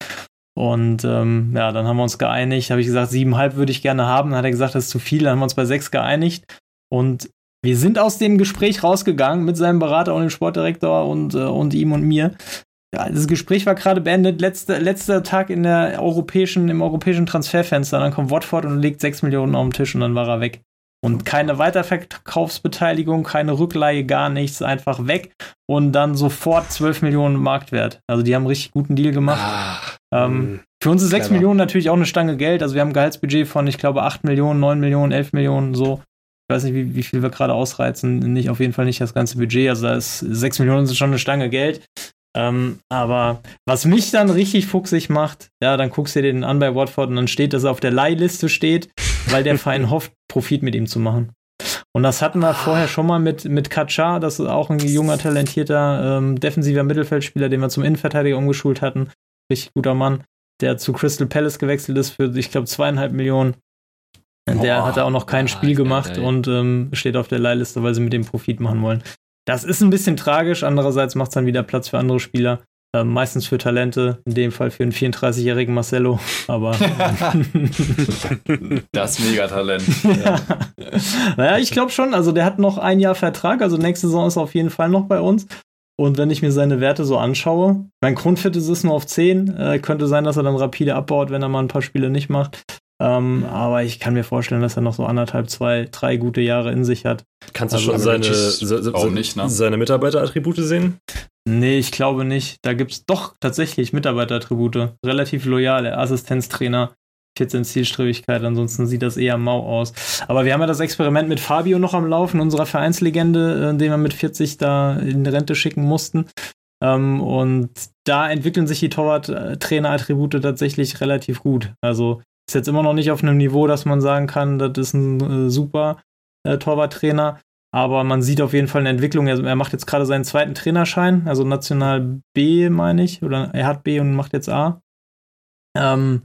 Und ähm, ja, dann haben wir uns geeinigt, habe ich gesagt, siebeneinhalb würde ich gerne haben. Dann hat er gesagt, das ist zu viel, dann haben wir uns bei sechs geeinigt. Und wir sind aus dem Gespräch rausgegangen mit seinem Berater und dem Sportdirektor und, äh, und ihm und mir. Ja, das Gespräch war gerade beendet, letzter, letzter Tag in der europäischen, im europäischen Transferfenster. Dann kommt Watford und legt 6 Millionen auf den Tisch und dann war er weg. Und keine Weiterverkaufsbeteiligung, keine Rückleihe, gar nichts, einfach weg und dann sofort 12 Millionen Marktwert. Also die haben einen richtig guten Deal gemacht. Ah, ähm, hm, für uns ist 6 Millionen natürlich auch eine Stange Geld. Also wir haben ein Gehaltsbudget von, ich glaube, 8 Millionen, 9 Millionen, 11 Millionen, so. Ich weiß nicht, wie, wie viel wir gerade ausreizen. Nicht, auf jeden Fall nicht das ganze Budget. Also da ist 6 Millionen sind schon eine Stange Geld. Ähm, aber was mich dann richtig fuchsig macht, ja, dann guckst du dir den an bei Watford und dann steht, dass er auf der Leihliste steht, weil der Verein hofft, Profit mit ihm zu machen. Und das hatten wir vorher schon mal mit, mit Kacar, das ist auch ein junger, talentierter, ähm, defensiver Mittelfeldspieler, den wir zum Innenverteidiger umgeschult hatten. Richtig guter Mann, der zu Crystal Palace gewechselt ist für, ich glaube, zweieinhalb Millionen. Der hat auch noch kein Spiel gemacht und ähm, steht auf der Leihliste, weil sie mit dem Profit machen wollen. Das ist ein bisschen tragisch. Andererseits macht es dann wieder Platz für andere Spieler. Äh, meistens für Talente, in dem Fall für einen 34-jährigen Marcello, aber. das Megatalent. ja. Naja, ich glaube schon. Also, der hat noch ein Jahr Vertrag. Also, nächste Saison ist er auf jeden Fall noch bei uns. Und wenn ich mir seine Werte so anschaue, mein Grundfit ist es nur auf 10. Äh, könnte sein, dass er dann rapide abbaut, wenn er mal ein paar Spiele nicht macht. Ähm, aber ich kann mir vorstellen, dass er noch so anderthalb, zwei, drei gute Jahre in sich hat. Kannst du also, schon seine, se, nicht, ne? seine Mitarbeiterattribute sehen? Nee, ich glaube nicht. Da gibt es doch tatsächlich Mitarbeiterattribute. Relativ loyale Assistenztrainer, 14 Zielstrebigkeit, ansonsten sieht das eher mau aus. Aber wir haben ja das Experiment mit Fabio noch am Laufen, unserer Vereinslegende, äh, den wir mit 40 da in Rente schicken mussten. Ähm, und da entwickeln sich die Torwart-Trainer-Attribute tatsächlich relativ gut. Also ist jetzt immer noch nicht auf einem Niveau, dass man sagen kann, das ist ein äh, super äh, Torwarttrainer. Aber man sieht auf jeden Fall eine Entwicklung. Er, er macht jetzt gerade seinen zweiten Trainerschein, also National B, meine ich. Oder er hat B und macht jetzt A. Ähm,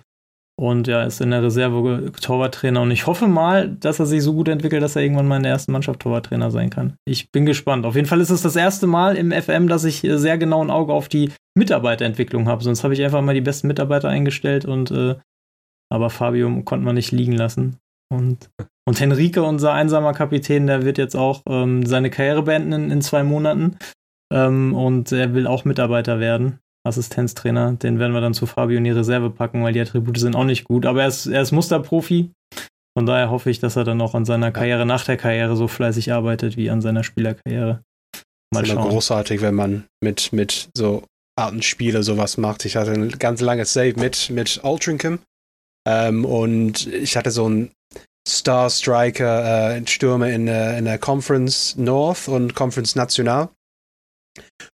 Und ja, ist in der Reserve Torwarttrainer. Und ich hoffe mal, dass er sich so gut entwickelt, dass er irgendwann mal in der ersten Mannschaft Torwarttrainer sein kann. Ich bin gespannt. Auf jeden Fall ist es das erste Mal im FM, dass ich äh, sehr genau ein Auge auf die Mitarbeiterentwicklung habe. Sonst habe ich einfach mal die besten Mitarbeiter eingestellt und äh, aber Fabio konnte man nicht liegen lassen. Und, und Henrique, unser einsamer Kapitän, der wird jetzt auch ähm, seine Karriere beenden in, in zwei Monaten. Ähm, und er will auch Mitarbeiter werden. Assistenztrainer. Den werden wir dann zu Fabio in die Reserve packen, weil die Attribute sind auch nicht gut. Aber er ist, er ist Musterprofi. Von daher hoffe ich, dass er dann auch an seiner Karriere nach der Karriere so fleißig arbeitet wie an seiner Spielerkarriere. Mal ist immer großartig, wenn man mit, mit so Arten Spiele sowas macht. Ich hatte ein ganz langes Save mit, mit Altrincham. Ähm, und ich hatte so einen Star Striker äh, Stürmer in, äh, in der Conference North und Conference National.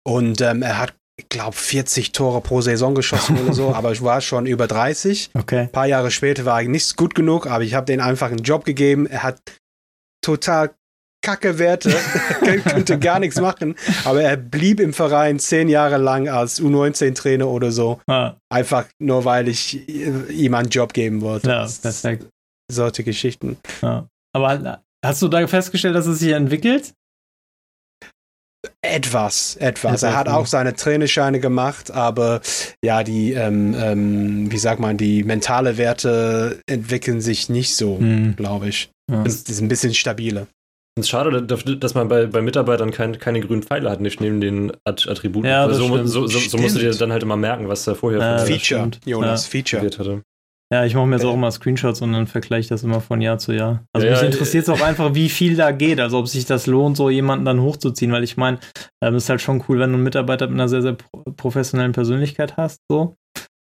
Und ähm, er hat ich glaube, 40 Tore pro Saison geschossen oder so, aber ich war schon über 30. Okay. Ein paar Jahre später war ich nicht gut genug, aber ich habe denen einfach einen Job gegeben. Er hat total kacke Werte, könnte gar nichts machen, aber er blieb im Verein zehn Jahre lang als U19-Trainer oder so. Ah. Einfach nur, weil ich ihm einen Job geben wollte. Ja, perfekt. Solche Geschichten. Ja. Aber hast du da festgestellt, dass es sich entwickelt? Etwas, etwas. Er hat auch seine Trainerscheine gemacht, aber ja, die, ähm, ähm, wie sagt man, die mentale Werte entwickeln sich nicht so, mhm. glaube ich. Ja. Das ist ein bisschen stabiler. Es ist schade, dass man bei, bei Mitarbeitern kein, keine grünen Pfeile hat, nicht neben den Attributen. Ja, so, so, so, so, musst du dir dann halt immer merken, was da vorher ja, Feature, Jonas, ja. Feature. Hatte. Ja, ich mache mir jetzt auch immer Screenshots und dann vergleiche ich das immer von Jahr zu Jahr. Also ja, mich interessiert es auch einfach, wie viel da geht, also ob sich das lohnt, so jemanden dann hochzuziehen, weil ich meine, ähm, ist halt schon cool, wenn du einen Mitarbeiter mit einer sehr, sehr professionellen Persönlichkeit hast, so.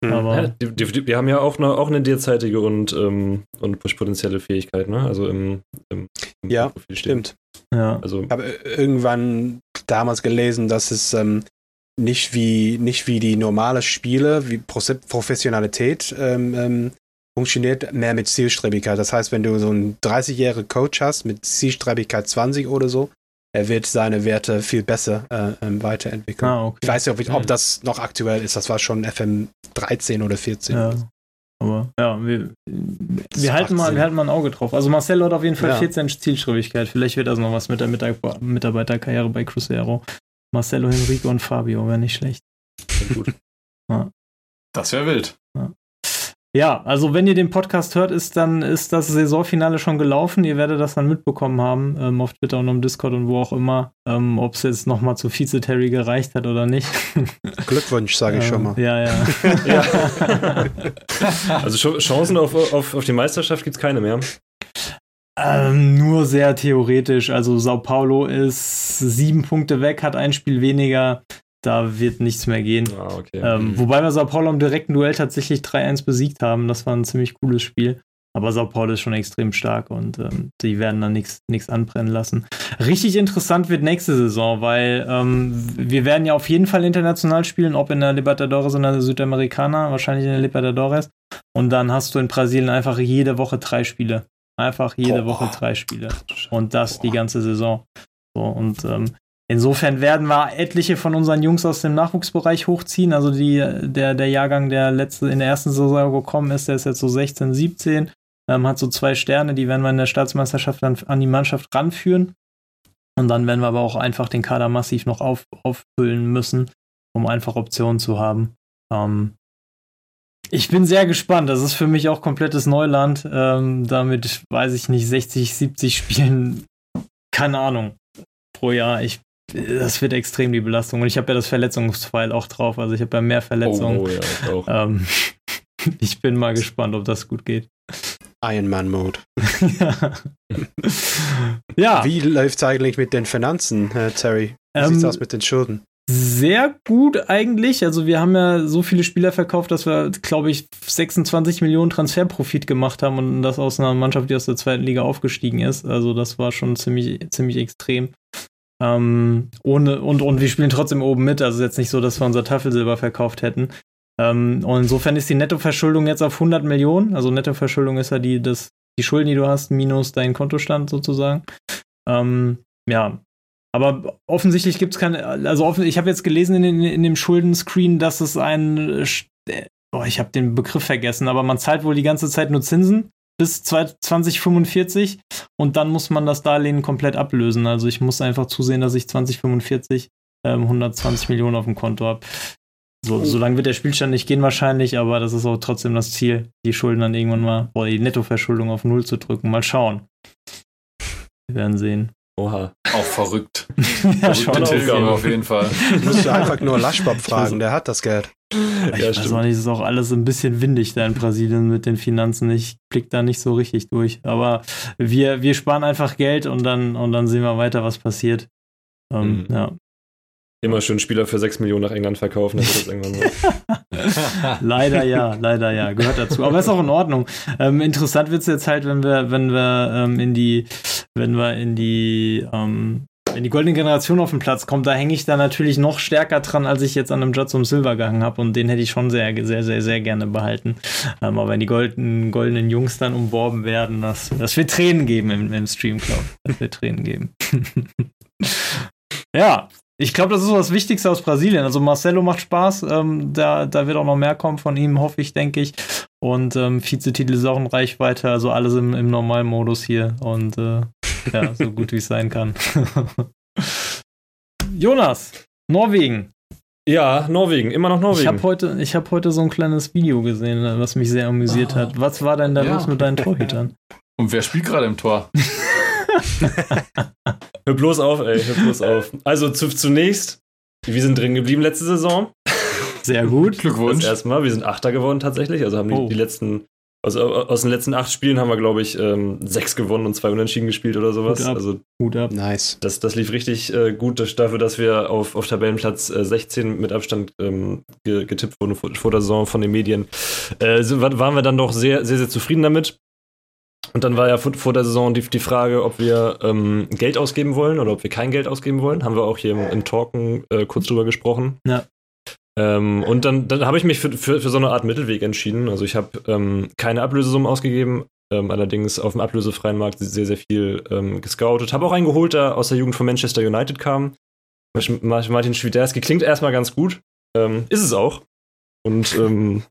Mhm. Aber ja, die, die, die, haben ja auch eine, auch eine derzeitige und, ähm, und potenzielle Fähigkeit, ne? Also im, im, im Ja, stimmt. Ja. Also, ich habe irgendwann damals gelesen, dass es ähm, nicht wie, nicht wie die normale Spiele, wie Professionalität ähm, ähm, funktioniert, mehr mit Zielstrebigkeit. Das heißt, wenn du so einen 30-jährigen Coach hast mit Zielstrebigkeit 20 oder so, er wird seine Werte viel besser äh, ähm, weiterentwickeln. Ah, okay. Ich weiß nicht, ob, ob, das noch aktuell ist. Das war schon FM 13 oder 14. Ja. Aber ja, wir, wir halten, mal, wir halten mal ein Auge drauf. Also Marcelo hat auf jeden Fall ja. 14 Zielstrebigkeit. Vielleicht wird das noch was mit der Mitarbeiterkarriere bei Cruzeiro. Marcelo, Henrique und Fabio wäre nicht schlecht. Gut. Ja. Das wäre wild. Ja. also wenn ihr den Podcast hört, ist dann ist das Saisonfinale schon gelaufen. Ihr werdet das dann mitbekommen haben, ähm, auf Twitter und im Discord und wo auch immer, ähm, ob es jetzt nochmal zu Vize-Terry gereicht hat oder nicht. Glückwunsch, sage ich schon mal. Ja, ja. ja. also Chancen auf, auf, auf die Meisterschaft gibt es keine mehr. Ähm, nur sehr theoretisch. Also Sao Paulo ist sieben Punkte weg, hat ein Spiel weniger. Da wird nichts mehr gehen. Ah, okay. ähm, mhm. Wobei wir Sao Paulo im direkten Duell tatsächlich 3-1 besiegt haben. Das war ein ziemlich cooles Spiel. Aber Sao Paulo ist schon extrem stark und ähm, die werden dann nichts anbrennen lassen. Richtig interessant wird nächste Saison, weil ähm, wir werden ja auf jeden Fall international spielen, ob in der Libertadores oder in der Südamericana, wahrscheinlich in der Libertadores. Und dann hast du in Brasilien einfach jede Woche drei Spiele. Einfach jede Boah. Woche drei Spiele. Und das Boah. die ganze Saison. So, und ähm, insofern werden wir etliche von unseren Jungs aus dem Nachwuchsbereich hochziehen. Also die, der, der Jahrgang, der letzte in der ersten Saison gekommen ist, der ist jetzt so 16, 17, ähm, hat so zwei Sterne, die werden wir in der Staatsmeisterschaft dann an die Mannschaft ranführen. Und dann werden wir aber auch einfach den Kader massiv noch auf, auffüllen müssen, um einfach Optionen zu haben. Ähm, ich bin sehr gespannt. Das ist für mich auch komplettes Neuland. Ähm, damit weiß ich nicht, 60, 70 Spielen, keine Ahnung, pro Jahr. Ich, das wird extrem die Belastung. Und ich habe ja das Verletzungsfile auch drauf. Also ich habe ja mehr Verletzungen. Oh, oh ja, ähm, ich bin mal gespannt, ob das gut geht. Iron Man Mode. ja. ja. Wie läuft es eigentlich mit den Finanzen, Terry? Wie ähm, sieht es aus mit den Schulden? sehr gut eigentlich. Also wir haben ja so viele Spieler verkauft, dass wir, glaube ich, 26 Millionen Transferprofit gemacht haben und das aus einer Mannschaft, die aus der zweiten Liga aufgestiegen ist. Also das war schon ziemlich, ziemlich extrem. Ähm, ohne, und, und wir spielen trotzdem oben mit. Also jetzt nicht so, dass wir unser Tafelsilber verkauft hätten. Ähm, und insofern ist die Nettoverschuldung jetzt auf 100 Millionen. Also Nettoverschuldung ist ja die, das, die Schulden, die du hast, minus dein Kontostand sozusagen. Ähm, ja, aber offensichtlich gibt es keine, also offen, ich habe jetzt gelesen in, in, dem Schuldenscreen, dass es ein oh, ich habe den Begriff vergessen, aber man zahlt wohl die ganze Zeit nur Zinsen bis 2045 und dann muss man das Darlehen komplett ablösen. Also ich muss einfach zusehen, dass ich 2045 ähm, 120 Millionen auf dem Konto habe. So, so lange wird der Spielstand nicht gehen wahrscheinlich, aber das ist auch trotzdem das Ziel, die Schulden dann irgendwann mal, oder die Nettoverschuldung auf Null zu drücken. Mal schauen. Wir werden sehen. Oha. Auch verrückt. ja, schon auf, auf jeden Fall. Musst du einfach nur Laschbob fragen, der hat das Geld. Ich ja, weiß auch nicht, es ist auch alles ein bisschen windig da in Brasilien mit den Finanzen. Ich blick da nicht so richtig durch. Aber wir, wir sparen einfach Geld und dann, und dann sehen wir weiter, was passiert. Ähm, mhm. Ja. Immer schön Spieler für 6 Millionen nach England verkaufen, das ist irgendwann so. leider ja, leider ja, gehört dazu. Aber ist auch in Ordnung. Ähm, interessant wird es jetzt halt, wenn wir, wenn wir ähm, in die, wenn wir in die, ähm, wenn die goldene Generation auf den Platz kommt, da hänge ich da natürlich noch stärker dran, als ich jetzt an einem Judson Silver gehangen habe. Und den hätte ich schon sehr, sehr, sehr, sehr gerne behalten. Ähm, aber wenn die golden, goldenen Jungs dann umworben werden, das, das wird Tränen geben im, im Stream, glaube Das wird Tränen geben. ja, ich glaube, das ist so das Wichtigste aus Brasilien. Also Marcelo macht Spaß. Ähm, da, da wird auch noch mehr kommen von ihm, hoffe ich, denke ich. Und ähm, Vizetitel ist auch in Reichweite. Also alles im, im Normalmodus hier. Und äh, ja, so gut wie es sein kann. Jonas, Norwegen. Ja, Norwegen, immer noch Norwegen. Ich habe heute, hab heute so ein kleines Video gesehen, was mich sehr amüsiert oh. hat. Was war denn da ja. los mit deinen Torhütern? Und wer spielt gerade im Tor? hör bloß auf, ey, hör bloß auf. Also zu, zunächst, wir sind drin geblieben letzte Saison. Sehr gut. Glückwunsch. Das erstmal, wir sind Achter geworden tatsächlich. Also haben die, oh. die letzten, also aus den letzten acht Spielen haben wir, glaube ich, ähm, sechs gewonnen und zwei unentschieden gespielt oder sowas. Gut ab. Also gut ab. Nice. Das, das lief richtig äh, gut dafür, dass wir auf, auf Tabellenplatz äh, 16 mit Abstand ähm, getippt wurden vor, vor, der Saison von den Medien. Äh, waren wir dann doch sehr, sehr, sehr zufrieden damit. Und dann war ja vor der Saison die, die Frage, ob wir ähm, Geld ausgeben wollen oder ob wir kein Geld ausgeben wollen. Haben wir auch hier im, im Talken äh, kurz drüber gesprochen. Ja. Ähm, und dann, dann habe ich mich für, für, für so eine Art Mittelweg entschieden. Also ich habe ähm, keine Ablösesummen ausgegeben, ähm, allerdings auf dem ablösefreien Markt sehr, sehr viel ähm, gescoutet. Habe auch einen geholt, der aus der Jugend von Manchester United kam. Martin Schwiderski klingt erstmal ganz gut. Ähm, ist es auch. Und ähm,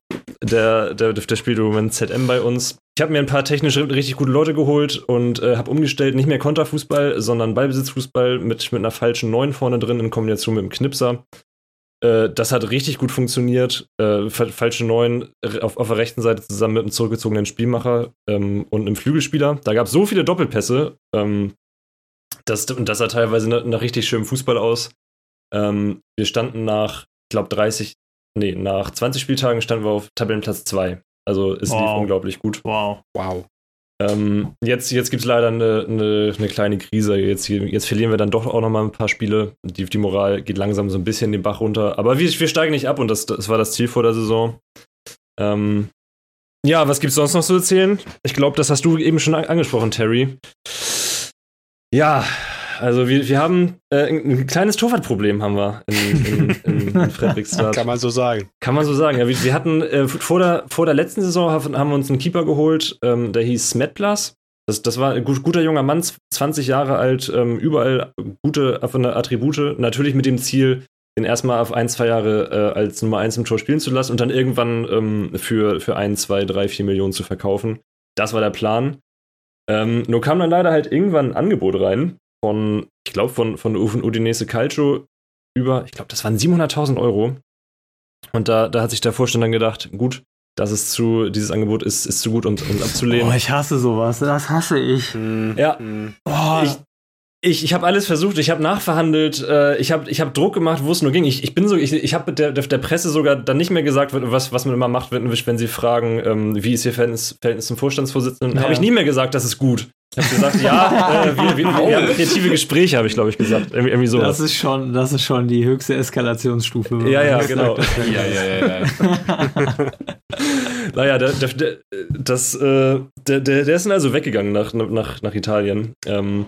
der, der, der spielt im Moment ZM bei uns. Ich habe mir ein paar technisch richtig gute Leute geholt und äh, habe umgestellt, nicht mehr Konterfußball, sondern Ballbesitzfußball mit, mit einer falschen 9 vorne drin in Kombination mit dem Knipser. Äh, das hat richtig gut funktioniert. Äh, falsche 9 auf, auf der rechten Seite zusammen mit einem zurückgezogenen Spielmacher ähm, und einem Flügelspieler. Da gab es so viele Doppelpässe. Ähm, das, und das sah teilweise nach, nach richtig schönem Fußball aus. Ähm, wir standen nach, ich glaube, 30, nee, nach 20 Spieltagen standen wir auf Tabellenplatz 2. Also es wow. lief unglaublich gut. Wow. Wow. Ähm, jetzt jetzt gibt es leider eine, eine, eine, kleine Krise. Jetzt, jetzt verlieren wir dann doch auch noch mal ein paar Spiele. Die, die Moral geht langsam so ein bisschen den Bach runter. Aber wir, wir steigen nicht ab und das, das war das Ziel vor der Saison. Ähm, ja, was gibt es sonst noch zu erzählen? Ich glaube, das hast du eben schon angesprochen, Terry. Ja, also wir, wir haben äh, ein kleines Torwartproblem haben wir in, in, in, in Fredrikstad. Kann man so sagen. Kann man so sagen. Ja, wir, wir hatten äh, vor, der, vor der letzten Saison haben wir uns einen Keeper geholt, ähm, der hieß Smetblas. Das, das war ein gut, guter junger Mann, 20 Jahre alt, ähm, überall gute Attribute. Natürlich mit dem Ziel, den erstmal auf ein, zwei Jahre äh, als Nummer eins im Tor spielen zu lassen und dann irgendwann ähm, für, für ein, zwei, drei, vier Millionen zu verkaufen. Das war der Plan. Ähm, nur kam dann leider halt irgendwann ein Angebot rein von, ich glaube, von, von Udinese Calcio über, ich glaube, das waren 700.000 Euro. Und da, da hat sich der Vorstand dann gedacht, gut, das ist zu, dieses Angebot ist, ist zu gut, um, um abzulehnen. Oh, ich hasse sowas, das hasse ich. Hm, ja. Hm. Oh, ich, ich, ich habe alles versucht, ich habe nachverhandelt, äh, ich habe ich hab Druck gemacht, wo es nur ging. Ich, ich bin so, ich, ich habe der, der Presse sogar dann nicht mehr gesagt, was, was man immer macht, wenn, wenn sie fragen, ähm, wie ist ihr Verhältnis, Verhältnis zum Vorstandsvorsitzenden. Ja. Habe ich nie mehr gesagt, das ist gut. Ich habe gesagt, ja, äh, wir, wir, wir, haben kreative Gespräche, habe ich, glaube ich, gesagt. Irgendwie, irgendwie sowas. Das ist, schon, das ist schon die höchste Eskalationsstufe. Ja, ja, genau. ja, ja, ja, ja. naja, der, der, der, das, äh, der, der, der ist dann also weggegangen nach, nach, nach Italien. Ähm,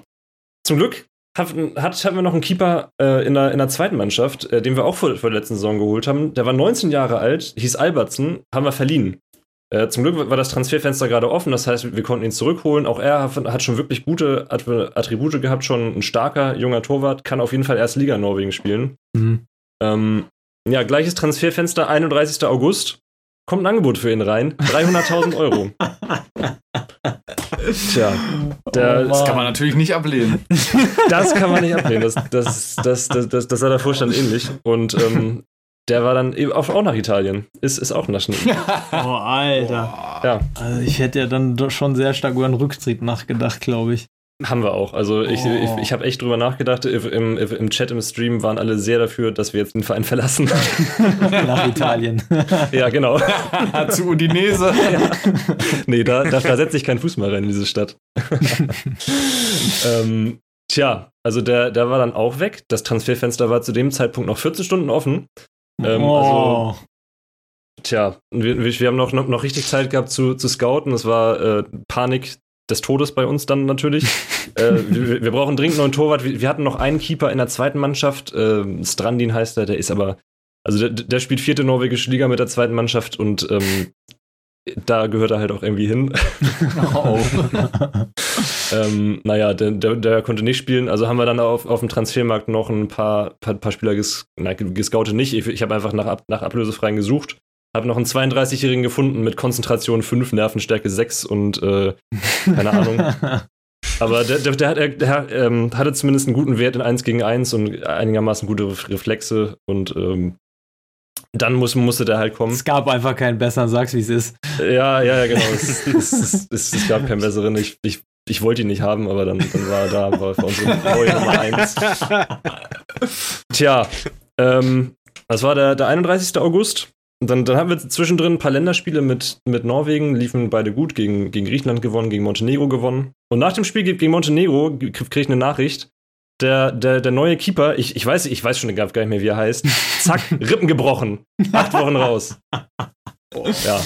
zum Glück hat, hat, hatten wir noch einen Keeper äh, in, der, in der zweiten Mannschaft, äh, den wir auch vor, vor der letzten Saison geholt haben. Der war 19 Jahre alt, hieß Albertsen, haben wir verliehen. Äh, zum Glück war das Transferfenster gerade offen, das heißt, wir konnten ihn zurückholen. Auch er hat schon wirklich gute Attribute gehabt, schon ein starker, junger Torwart, kann auf jeden Fall erst Liga Norwegen spielen. Mhm. Ähm, ja, gleiches Transferfenster, 31. August. kommt ein Angebot für ihn rein. 300.000 Euro. Tja, der, oh das kann man natürlich nicht ablehnen. Das kann man nicht ablehnen. Das, das, das, das, das, das sah der Vorstand ähnlich. Und ähm, der war dann auch, nach Italien. Ist, ist auch Naschen. oh, Alter. Ja. Also ich hätte ja dann doch schon sehr stark über einen Rücktritt nachgedacht, glaube ich. Haben wir auch. Also ich, oh. ich, ich habe echt drüber nachgedacht. Im, im Chat, im Stream waren alle sehr dafür, dass wir jetzt den Verein verlassen. Nach Italien. ja, genau. Zu Udinese. Ja. Nee, da, da, da setze ich keinen Fuß mehr rein in diese Stadt. ähm, tja, also der, der war dann auch weg. Das Transferfenster war zu dem Zeitpunkt noch 14 Stunden offen. Ähm, oh. Also, tja, wir, wir haben noch, noch, noch richtig Zeit gehabt zu, zu scouten. Es war äh, Panik des Todes bei uns dann natürlich. äh, wir, wir, brauchen dringend neuen Torwart. Wir, wir, hatten noch einen Keeper in der zweiten Mannschaft. Äh, Strandin heißt er, der ist aber, also der, der, spielt vierte norwegische Liga mit der zweiten Mannschaft und ähm, da gehört er halt auch irgendwie hin. Oh. ähm, naja, der, der, der, konnte nicht spielen. Also haben wir dann auf, auf dem Transfermarkt noch ein paar, paar, paar Spieler ges, nein, gescoutet nicht. Ich, ich habe einfach nach, nach Ablösefreien gesucht. Habe noch einen 32-Jährigen gefunden mit Konzentration 5, Nervenstärke 6 und äh, keine Ahnung. Aber der, der, der, der ähm, hatte zumindest einen guten Wert in 1 gegen 1 und einigermaßen gute Reflexe und ähm, dann muss, musste der halt kommen. Es gab einfach keinen besseren, sag's wie es ist. Ja, ja, ja, genau. es, es, es, es, gab keinen besseren. Ich, ich, ich wollte ihn nicht haben, aber dann, dann war er da, war für unsere neue Nummer 1. Tja, ähm, das war der, der 31. August. Und dann, dann haben wir zwischendrin ein paar Länderspiele mit, mit Norwegen, liefen beide gut, gegen, gegen Griechenland gewonnen, gegen Montenegro gewonnen. Und nach dem Spiel gegen Montenegro krieg ich eine Nachricht, der, der, der neue Keeper, ich, ich weiß, ich weiß schon gar nicht mehr, wie er heißt. Zack, Rippen gebrochen. Acht Wochen raus. Oh. Ja.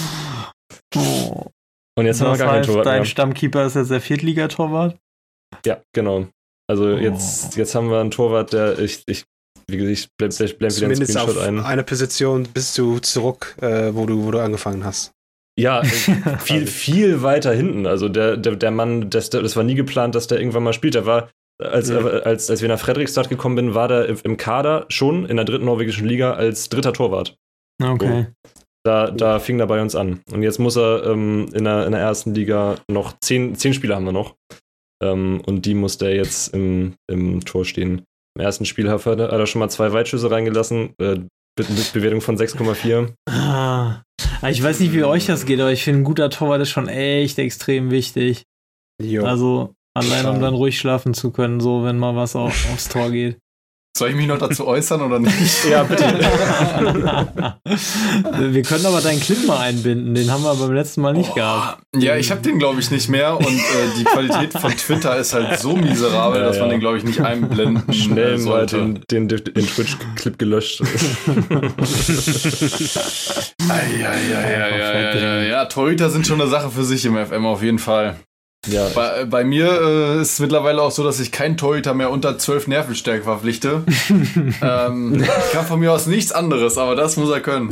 Oh. Und jetzt das haben wir gar keinen Torwart Dein mehr. Stammkeeper ist jetzt der Viertligatorwart? Ja, genau. Also oh. jetzt, jetzt haben wir einen Torwart, der ich, ich wie gesagt, ich blende bleib, bleib wieder Zumindest auf ein. eine Position bist du zurück, äh, wo, du, wo du angefangen hast. Ja, viel, viel weiter hinten. Also der, der, der Mann, das, das war nie geplant, dass der irgendwann mal spielt. Der war als, ja. als, als wir nach Fredrikstad gekommen bin, war der im Kader schon in der dritten norwegischen Liga als dritter Torwart. Okay. So. Da, da fing er bei uns an. Und jetzt muss er ähm, in, der, in der ersten Liga noch zehn, zehn Spieler haben wir noch. Ähm, und die muss der jetzt im, im Tor stehen. Im ersten Spiel hat er schon mal zwei Weitschüsse reingelassen. Äh, mit Bewertung von 6,4. Ah, ich weiß nicht, wie euch das geht, aber ich finde, ein guter Torwart ist schon echt extrem wichtig. Jo. Also, Allein um dann ruhig schlafen zu können, so wenn mal was auf, aufs Tor geht. Soll ich mich noch dazu äußern oder nicht? ja, bitte. wir können aber deinen Clip mal einbinden, den haben wir beim letzten Mal nicht oh, gehabt. Ja, ich habe den glaube ich nicht mehr und äh, die Qualität von Twitter ist halt so miserabel, ja, dass ja. man den glaube ich nicht einblenden Schnell mal den, den, den Twitch-Clip gelöscht. ja, ja, ja, ja, ja, ja, Torhüter sind schon eine Sache für sich im FM auf jeden Fall. Ja. Bei, bei mir äh, ist es mittlerweile auch so, dass ich keinen Torhüter mehr unter 12 Nervenstärke verpflichte. ähm, ich kann von mir aus nichts anderes, aber das muss er können.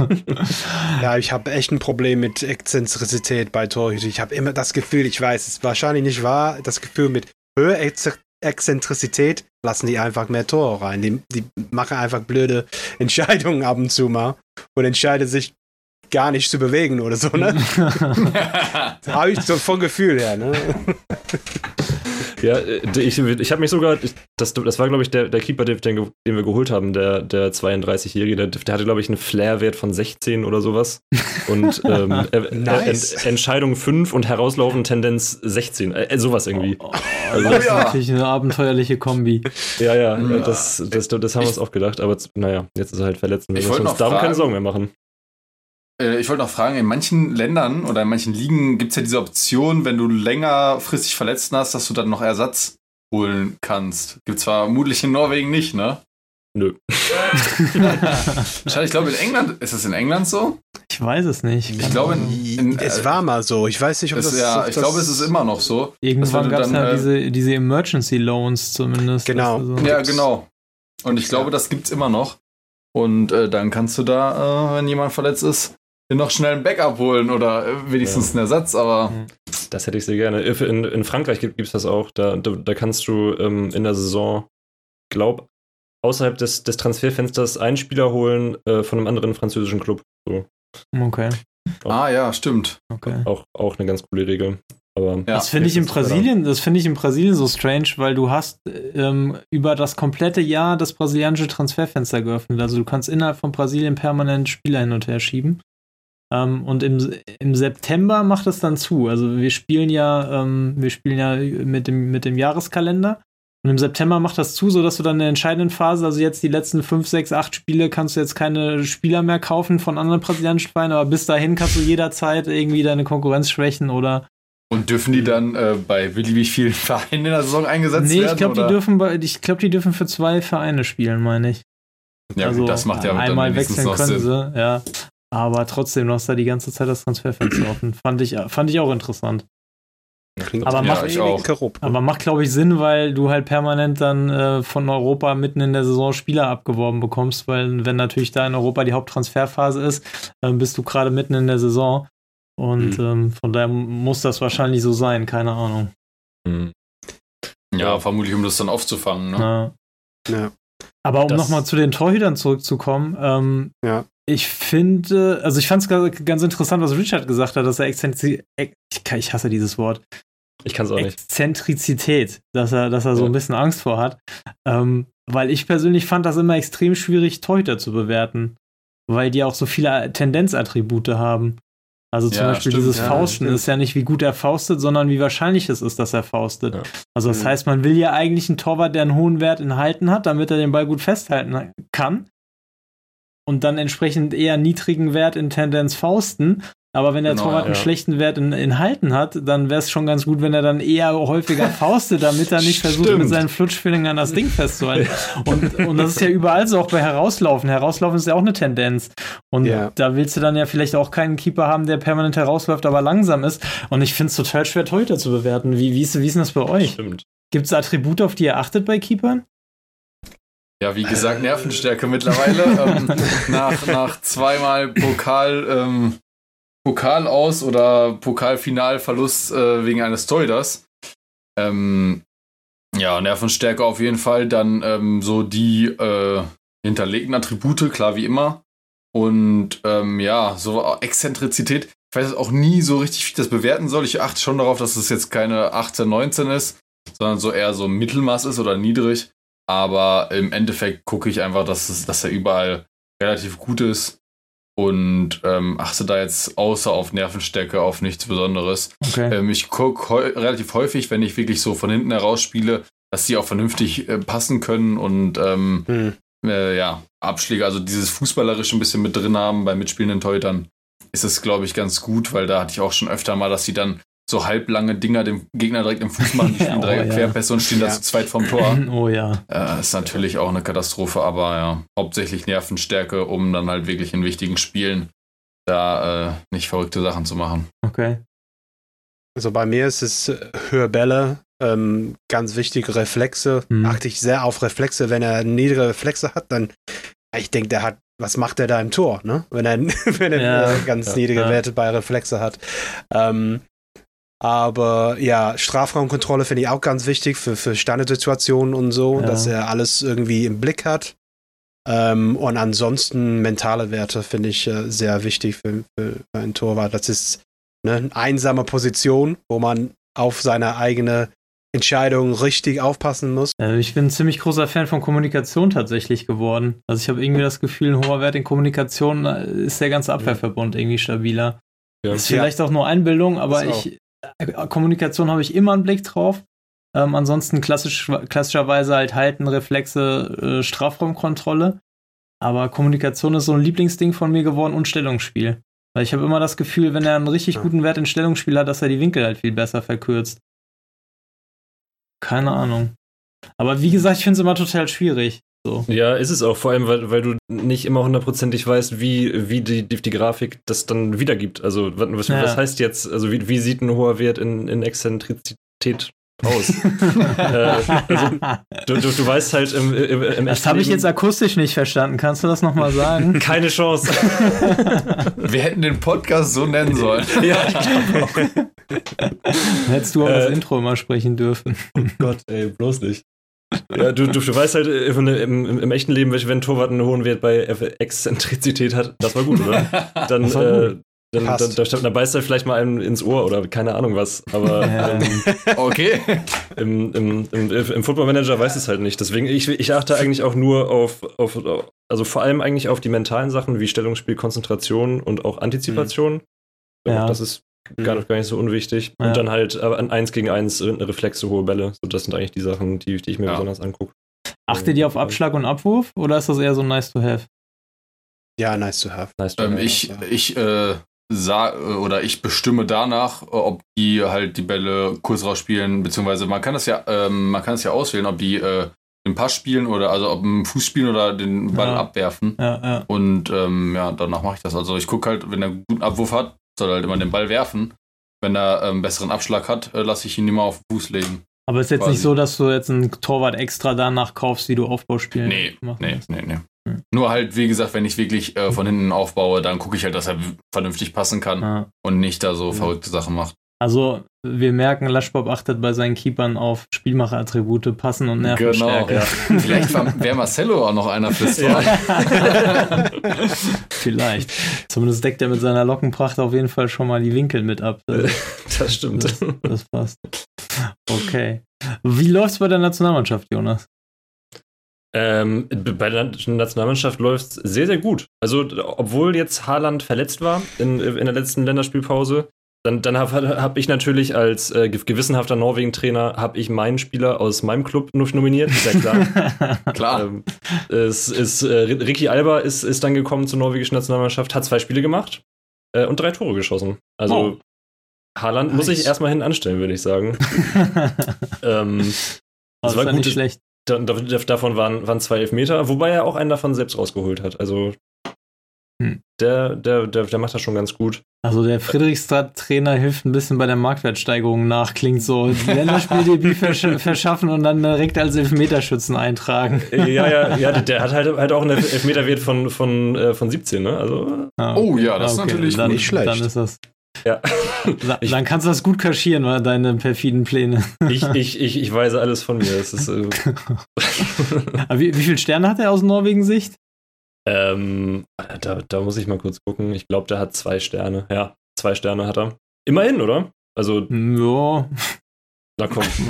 ja, ich habe echt ein Problem mit Exzentrizität bei Torhütern. Ich habe immer das Gefühl, ich weiß, es ist wahrscheinlich nicht wahr, das Gefühl mit höherer Exzentrizität lassen die einfach mehr Tore rein. Die, die machen einfach blöde Entscheidungen ab und zu mal und entscheiden sich gar nicht zu bewegen oder so, ne? Habe ich so vom Gefühl her, ne? Ja, äh, ich, ich habe mich sogar, das, das war glaube ich der, der Keeper, den, den, wir geholt haben, der, der 32-Jährige, der, der hatte glaube ich einen Flair-Wert von 16 oder sowas. Und ähm, nice. Ent, Entscheidung 5 und herauslaufende Tendenz 16, äh, sowas irgendwie. Oh, also, das ist ja. natürlich eine abenteuerliche Kombi. Ja, ja, ja. Das, das, das haben wir uns auch gedacht, aber naja, jetzt ist er halt verletzt. Wir müssen uns darum keine Sorgen mehr machen. Äh, ich wollte noch fragen, in manchen Ländern oder in manchen Ligen gibt es ja diese Option, wenn du längerfristig verletzt hast, dass du dann noch Ersatz holen kannst. Gibt zwar vermutlich in Norwegen nicht, ne? Nö. ich glaube, in England, ist es in England so? Ich weiß es nicht. Ich glaube, in, in, es war mal so. Ich weiß nicht, ob es, das Ja, ich glaube, es ist immer noch so. Irgendwann gab es ja äh, diese, diese Emergency Loans zumindest. Genau. So ja, genau. Und ich glaube, das gibt es immer noch. Und äh, dann kannst du da, äh, wenn jemand verletzt ist, noch schnell ein Backup holen oder äh, wenigstens ja. einen Ersatz, aber. Mhm. Das hätte ich sehr gerne. In, in Frankreich gibt es das auch. Da, da, da kannst du ähm, in der Saison, glaub, außerhalb des, des Transferfensters einen Spieler holen äh, von einem anderen französischen Club. So. Okay. Auch, ah ja, stimmt. Okay. Auch, auch eine ganz coole Regel. Aber ja, das finde ich in Brasilien, das finde ich in Brasilien so strange, weil du hast ähm, über das komplette Jahr das brasilianische Transferfenster geöffnet. Also du kannst innerhalb von Brasilien permanent Spieler hin und her schieben. Ähm, und im, im September macht es dann zu. Also wir spielen ja, ähm, wir spielen ja mit dem, mit dem Jahreskalender. Und im September macht das zu, sodass du dann in der entscheidenden Phase, also jetzt die letzten 5, 6, 8 Spiele, kannst du jetzt keine Spieler mehr kaufen von anderen brasilianischen Vereinen, aber bis dahin kannst du jederzeit irgendwie deine Konkurrenz schwächen oder. Und dürfen die dann äh, bei wie vielen Vereinen in der Saison eingesetzt nee, werden? Nee, ich glaube, die dürfen bei, ich glaube, die dürfen für zwei Vereine spielen, meine ich. Ja, also, das macht ja einmal wechseln können Sinn. sie, ja. Aber trotzdem, du hast da die ganze Zeit das Transferfenster offen. Fand ich, fand ich auch interessant. Klingt aber, ja, macht, auch. Aber macht, glaube ich, Sinn, weil du halt permanent dann äh, von Europa mitten in der Saison Spieler abgeworben bekommst, weil wenn natürlich da in Europa die Haupttransferphase ist, äh, bist du gerade mitten in der Saison. Und mhm. ähm, von daher muss das wahrscheinlich so sein, keine Ahnung. Mhm. Ja, vermutlich, um das dann aufzufangen. Ne? Ja. ja. Aber um nochmal zu den Torhütern zurückzukommen, ähm, ja. Ich finde, also ich fand es ganz interessant, was Richard gesagt hat, dass er Exzentrizität, ich hasse dieses Wort, ich kann es auch nicht. Exzentrizität, dass er, dass er ja. so ein bisschen Angst vor hat. Ähm, weil ich persönlich fand das immer extrem schwierig, Torhüter zu bewerten. Weil die auch so viele Tendenzattribute haben. Also zum ja, Beispiel stimmt, dieses ja, Fausten ist ja nicht, wie gut er faustet, sondern wie wahrscheinlich es ist, dass er faustet. Ja. Also das mhm. heißt, man will ja eigentlich einen Torwart, der einen hohen Wert in Halten hat, damit er den Ball gut festhalten kann. Und dann entsprechend eher niedrigen Wert in Tendenz fausten. Aber wenn der genau, Torwart einen schlechten Wert in, in Halten hat, dann wäre es schon ganz gut, wenn er dann eher häufiger faustet, damit er nicht versucht, mit seinen Flutschfingern das Ding festzuhalten. Und, und das ist ja überall so, auch bei Herauslaufen. Herauslaufen ist ja auch eine Tendenz. Und ja. da willst du dann ja vielleicht auch keinen Keeper haben, der permanent herausläuft, aber langsam ist. Und ich finde es total schwer, Torhüter zu bewerten. Wie, wie, ist, wie ist denn das bei euch? Gibt es Attribute, auf die ihr achtet bei Keepern? Ja, wie gesagt, Nervenstärke mittlerweile. ähm, nach, nach zweimal Pokal ähm, Pokal aus oder Pokalfinalverlust äh, wegen eines Torhüters. Ähm, ja, Nervenstärke auf jeden Fall. Dann ähm, so die äh, hinterlegten Attribute, klar wie immer. Und ähm, ja, so Exzentrizität. Ich weiß auch nie so richtig, wie ich das bewerten soll. Ich achte schon darauf, dass es jetzt keine 18, 19 ist, sondern so eher so Mittelmaß ist oder niedrig. Aber im Endeffekt gucke ich einfach, dass, es, dass er überall relativ gut ist und ähm, achte da jetzt außer auf Nervenstärke auf nichts Besonderes. Okay. Ähm, ich gucke relativ häufig, wenn ich wirklich so von hinten heraus spiele, dass sie auch vernünftig äh, passen können und ähm, hm. äh, ja, Abschläge, also dieses Fußballerische ein bisschen mit drin haben bei mitspielenden Teutern, ist es, glaube ich, ganz gut, weil da hatte ich auch schon öfter mal, dass sie dann so halblange Dinger dem Gegner direkt im Fuß machen, die spielen oh, drei ja. Querpässe und stehen ja. da zu zweit vom Tor. Oh ja. Äh, ist natürlich auch eine Katastrophe, aber ja, hauptsächlich Nervenstärke, um dann halt wirklich in wichtigen Spielen da äh, nicht verrückte Sachen zu machen. Okay. Also bei mir ist es Hörbälle, ähm, ganz wichtige Reflexe. Mhm. Achte ich sehr auf Reflexe. Wenn er niedrige Reflexe hat, dann, ich denke, der hat, was macht er da im Tor, ne? Wenn er, wenn er ja, ganz ja, niedrige ja. Werte bei Reflexe hat. Ähm, aber ja, Strafraumkontrolle finde ich auch ganz wichtig für, für Standardsituationen und so, ja. dass er alles irgendwie im Blick hat. Ähm, und ansonsten mentale Werte finde ich äh, sehr wichtig für, für, einen Torwart. Das ist ne, eine einsame Position, wo man auf seine eigene Entscheidung richtig aufpassen muss. Äh, ich bin ein ziemlich großer Fan von Kommunikation tatsächlich geworden. Also ich habe irgendwie das Gefühl, ein hoher Wert in Kommunikation äh, ist der ganze Abwehrverbund irgendwie stabiler. Ja. Ist vielleicht ja. auch nur Einbildung, aber ich, Kommunikation habe ich immer einen Blick drauf. Ähm, ansonsten klassisch, klassischerweise halt Halten, Reflexe, äh, Strafraumkontrolle. Aber Kommunikation ist so ein Lieblingsding von mir geworden und Stellungsspiel. Weil ich habe immer das Gefühl, wenn er einen richtig ja. guten Wert in Stellungsspiel hat, dass er die Winkel halt viel besser verkürzt. Keine Ahnung. Aber wie gesagt, ich finde es immer total schwierig. So. Ja, ist es auch, vor allem, weil, weil du nicht immer hundertprozentig weißt, wie, wie die, die, Grafik das dann wiedergibt. Also, was, ja. was heißt jetzt, also wie, wie sieht ein hoher Wert in, in Exzentrizität aus. äh, also, du, du, du, weißt halt im, im, im Das habe ich jetzt akustisch nicht verstanden. Kannst du das nochmal sagen? Keine Chance. Wir hätten den Podcast so nennen sollen. ja, ich glaube auch. Hättest du auch äh, das Intro immer sprechen dürfen. Oh Gott, ey, bloß nicht. Ja, du, du, du weißt halt äh, im, im, im, echten Leben, wenn ein Torwart einen hohen Wert bei Exzentrizität hat, das war gut, oder? Dann, äh, dann, dann, dann, dann, beißt er vielleicht mal einem ins Ohr oder keine Ahnung was. Aber ähm, okay. Im, im, im, im Football Manager weiß es halt nicht. Deswegen, ich, ich achte eigentlich auch nur auf, auf, also vor allem eigentlich auf die mentalen Sachen wie Stellungsspiel, Konzentration und auch Antizipation. Mhm. Ja. Das ist gar nicht, gar nicht so unwichtig. Ja. Und dann halt ein 1 gegen 1 Reflexe, hohe Bälle. So, das sind eigentlich die Sachen, die, die ich mir ja. besonders angucke. Achtet ihr auf Abschlag und Abwurf oder ist das eher so nice to have? Ja, nice to have. Nice to ähm, have ich ich äh, sag, oder ich bestimme danach, ob die halt die Bälle kurz rausspielen, beziehungsweise man kann das ja, ähm, man kann es ja auswählen, ob die äh, den Pass spielen oder also ob einen Fuß spielen oder den Ball ja. abwerfen. Ja, ja. Und ähm, ja, danach mache ich das. Also ich gucke halt, wenn er einen guten Abwurf hat, soll halt immer den Ball werfen. Wenn er einen ähm, besseren Abschlag hat, äh, lasse ich ihn immer auf den Fuß legen. Aber es ist jetzt quasi. nicht so, dass du jetzt einen Torwart extra danach kaufst, wie du Aufbauspielen Nee, nee, nee, nee. Hm. Nur halt, wie gesagt, wenn ich wirklich äh, von hinten aufbaue, dann gucke ich halt, dass er vernünftig passen kann ah. und nicht da so verrückte Sachen macht. Also wir merken, Laschbob achtet bei seinen Keepern auf Spielmacherattribute, Passen und Nervenstärke. Genau, ja. Vielleicht wäre Marcello auch noch einer fürs Tor. Vielleicht. Zumindest deckt er mit seiner Lockenpracht auf jeden Fall schon mal die Winkel mit ab. Das stimmt. Das, das passt. Okay. Wie läuft's bei der Nationalmannschaft, Jonas? Ähm, bei der Nationalmannschaft läuft es sehr, sehr gut. Also, obwohl jetzt Haaland verletzt war in, in der letzten Länderspielpause, dann, dann habe hab ich natürlich als äh, gewissenhafter Norwegen-Trainer habe ich meinen Spieler aus meinem Club nominiert, ist ja klar. klar. Ähm, es ist, äh, Ricky Alba ist, ist dann gekommen zur norwegischen Nationalmannschaft, hat zwei Spiele gemacht äh, und drei Tore geschossen. Also oh. Haaland nice. muss ich erstmal hinten anstellen, würde ich sagen. ähm, das, das war gut. nicht schlecht davon waren, waren zwei Elfmeter, wobei er auch einen davon selbst rausgeholt hat. Also hm. der, der, der, der macht das schon ganz gut. Also der Friedrichstadt-Trainer hilft ein bisschen bei der Marktwertsteigerung nach, klingt so. Länderspieldebüt versch verschaffen und dann direkt als Elfmeterschützen eintragen. Ja, ja, ja, der hat halt, halt auch einen Elfmeterwert von, von, äh, von 17, ne? Also, ah, oh ja, das okay. ist natürlich dann, nicht schlecht. Dann ist das. Ja. Dann kannst du das gut kaschieren, oder, deine perfiden Pläne. Ich, ich, ich, ich weise alles von mir. Das ist, äh wie, wie viele Sterne hat er aus Norwegen-Sicht? Ähm, da, da muss ich mal kurz gucken. Ich glaube, der hat zwei Sterne. Ja, zwei Sterne hat er. Immerhin, oder? Also. Ja. Na komm.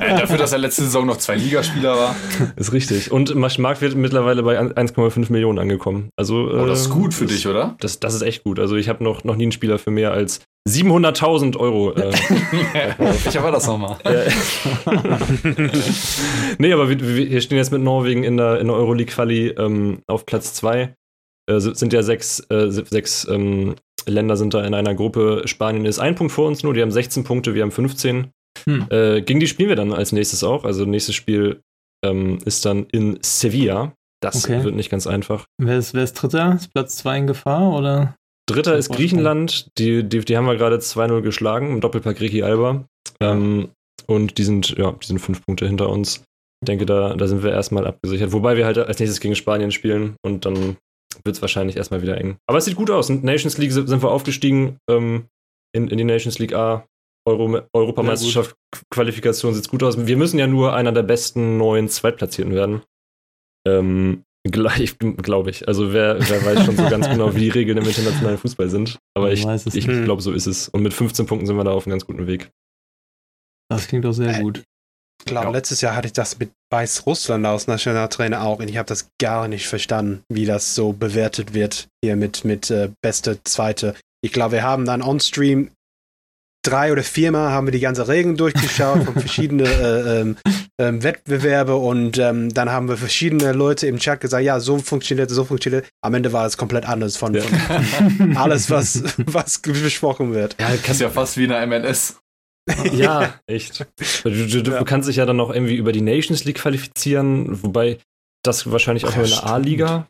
äh, dafür, dass er letzte Saison noch zwei Ligaspieler war. Ist richtig. Und Mark wird mittlerweile bei 1,5 Millionen angekommen. Also, oh, das ist gut für das, dich, oder? Das, das ist echt gut. Also ich habe noch, noch nie einen Spieler für mehr als 700.000 Euro. Äh, Welcher war das nochmal? nee, aber wir, wir, stehen jetzt mit Norwegen in der, in der Euroleague-Quali ähm, auf Platz 2. Äh, sind ja sechs, äh, sechs ähm, Länder sind da in einer Gruppe. Spanien ist ein Punkt vor uns nur, die haben 16 Punkte, wir haben 15. Hm. Äh, gegen die spielen wir dann als nächstes auch. Also nächstes Spiel ähm, ist dann in Sevilla. Das okay. wird nicht ganz einfach. Wer ist, wer ist Dritter? Ist Platz 2 in Gefahr oder? Dritter ist Griechenland. Die, die, die haben wir gerade 2-0 geschlagen im Doppelpack Ricky Alba. Ähm, und die sind, ja, die sind fünf Punkte hinter uns. Ich denke, da, da sind wir erstmal abgesichert. Wobei wir halt als nächstes gegen Spanien spielen und dann wird es wahrscheinlich erstmal wieder eng. Aber es sieht gut aus. In Nations League sind wir aufgestiegen ähm, in, in die Nations League A. Euro, Europameisterschaft Qualifikation sieht gut aus. Wir müssen ja nur einer der besten neuen Zweitplatzierten werden. Ähm, gleich, glaube ich. Also wer, wer weiß schon so ganz genau, wie die Regeln im internationalen Fußball sind. Aber ich, ich glaube, so ist es. Und mit 15 Punkten sind wir da auf einem ganz guten Weg. Das klingt doch sehr äh, gut. Ich glaube, ja. letztes Jahr hatte ich das mit Weißrussland als Nationaltrainer auch und ich habe das gar nicht verstanden, wie das so bewertet wird hier mit, mit äh, beste Zweite. Ich glaube, wir haben dann on-stream drei oder viermal haben wir die ganze Regeln durchgeschaut von verschiedenen äh, ähm, ähm, Wettbewerbe und ähm, dann haben wir verschiedene Leute im Chat gesagt, ja, so funktioniert, so funktioniert. Am Ende war es komplett anders von, ja. von alles, was, was besprochen wird. Ja, das ist ja fast wie in der MLS. ja, echt. Du, du, du ja. kannst dich ja dann noch irgendwie über die Nations League qualifizieren, wobei das wahrscheinlich auch nur in der A-Liga.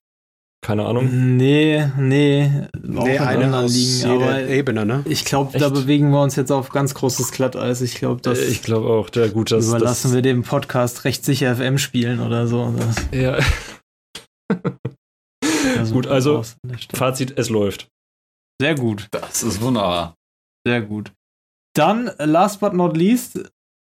Keine Ahnung. Nee, nee. Nee, eine aus liegen, aber Ebene, ne? Ich glaube, da bewegen wir uns jetzt auf ganz großes Glatteis. Ich glaube, das. Ich glaube auch, der gut, das. Überlassen das, wir dem Podcast recht sicher FM spielen oder so. Das, ja. gut, also Fazit, es läuft. Sehr gut. Das ist wunderbar. Sehr gut. Dann, last but not least,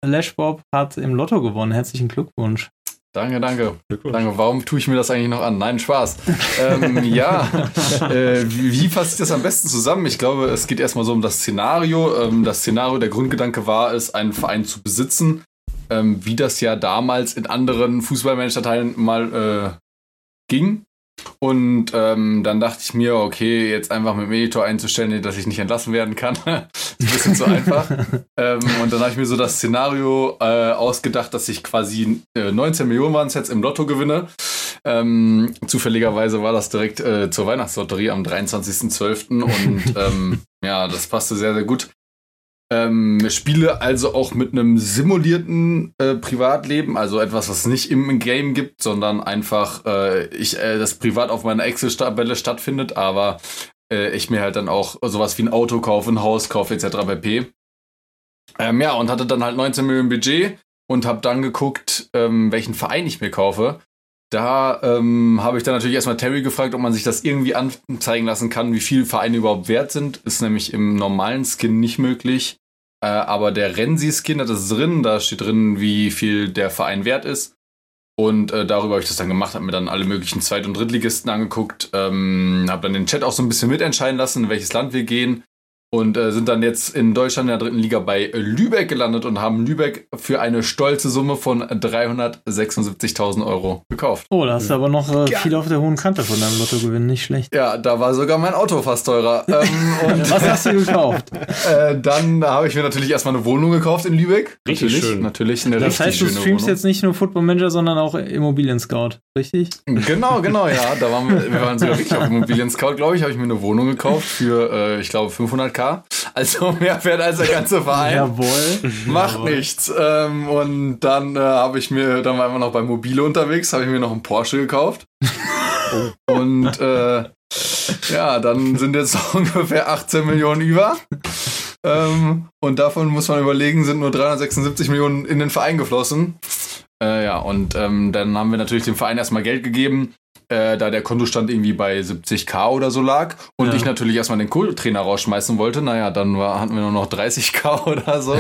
Lashbob hat im Lotto gewonnen. Herzlichen Glückwunsch. Danke, danke. Danke. Warum tue ich mir das eigentlich noch an? Nein, Spaß. ähm, ja, äh, wie, wie fasse ich das am besten zusammen? Ich glaube, es geht erstmal so um das Szenario. Ähm, das Szenario, der Grundgedanke war es, einen Verein zu besitzen, ähm, wie das ja damals in anderen Fußballmanager-Teilen mal äh, ging. Und ähm, dann dachte ich mir, okay, jetzt einfach mit Meditor einzustellen, dass ich nicht entlassen werden kann. ist ein bisschen zu einfach. ähm, und dann habe ich mir so das Szenario äh, ausgedacht, dass ich quasi äh, 19 Millionen waren es jetzt im Lotto gewinne. Ähm, zufälligerweise war das direkt äh, zur Weihnachtslotterie am 23.12. Und ähm, ja, das passte sehr, sehr gut. Ähm, spiele also auch mit einem simulierten äh, Privatleben, also etwas, was nicht im Game gibt, sondern einfach äh, ich äh, das privat auf meiner Excel-Tabelle stattfindet, aber äh, ich mir halt dann auch sowas wie ein Auto kaufe, ein Haus kaufe etc. pp. Ähm, ja, und hatte dann halt 19 Millionen Budget und habe dann geguckt, ähm, welchen Verein ich mir kaufe. Da ähm, habe ich dann natürlich erstmal Terry gefragt, ob man sich das irgendwie anzeigen lassen kann, wie viel Vereine überhaupt wert sind. Ist nämlich im normalen Skin nicht möglich. Äh, aber der Renzi-Skin hat es drin, da steht drin, wie viel der Verein wert ist. Und äh, darüber habe ich das dann gemacht, habe mir dann alle möglichen Zweit- und Drittligisten angeguckt, ähm, habe dann den Chat auch so ein bisschen mitentscheiden lassen, in welches Land wir gehen und äh, sind dann jetzt in Deutschland in der dritten Liga bei Lübeck gelandet und haben Lübeck für eine stolze Summe von 376.000 Euro gekauft. Oh, da hast du aber noch äh, viel auf der hohen Kante von deinem Lottogewinn, nicht schlecht. Ja, da war sogar mein Auto fast teurer. ähm, Was hast du gekauft? Äh, dann habe ich mir natürlich erstmal eine Wohnung gekauft in Lübeck. Richtig natürlich, schön. Natürlich eine das richtig heißt, du streamst Wohnung. jetzt nicht nur Football Manager, sondern auch Immobilien Scout, richtig? Genau, genau, ja. Da waren wir, wir waren sogar wirklich auf Immobilien Scout, glaube ich, habe ich mir eine Wohnung gekauft für, äh, ich glaube, 500k. Also mehr wert als der ganze Verein. Jawohl. Macht Jawohl. nichts. Ähm, und dann äh, habe ich mir, dann waren wir noch bei Mobile unterwegs, habe ich mir noch einen Porsche gekauft. und äh, ja, dann sind jetzt ungefähr 18 Millionen über. Ähm, und davon muss man überlegen, sind nur 376 Millionen in den Verein geflossen. Äh, ja, und ähm, dann haben wir natürlich dem Verein erstmal Geld gegeben, äh, da der Kontostand irgendwie bei 70k oder so lag. Und Ja. ich natürlich erstmal den Co-Trainer rausschmeißen wollte. Naja, dann war, hatten wir nur noch 30k oder so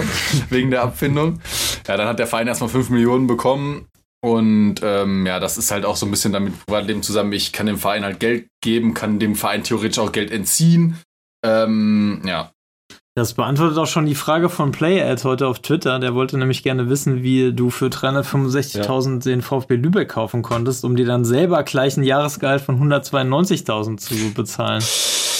wegen der Abfindung. Ja, dann hat der Verein erstmal 5 Millionen bekommen. Und ähm, ja, das ist halt auch so ein bisschen damit Privatleben zusammen. Ich kann dem Verein halt Geld geben, kann dem Verein theoretisch auch Geld entziehen. Ähm, ja, Das beantwortet auch schon die Frage von PlayAd heute auf Twitter. Der wollte nämlich gerne wissen, wie du für 365.000 den VfB Lübeck kaufen konntest, um dir dann selber gleich ein Jahresgehalt von 192.000 zu bezahlen.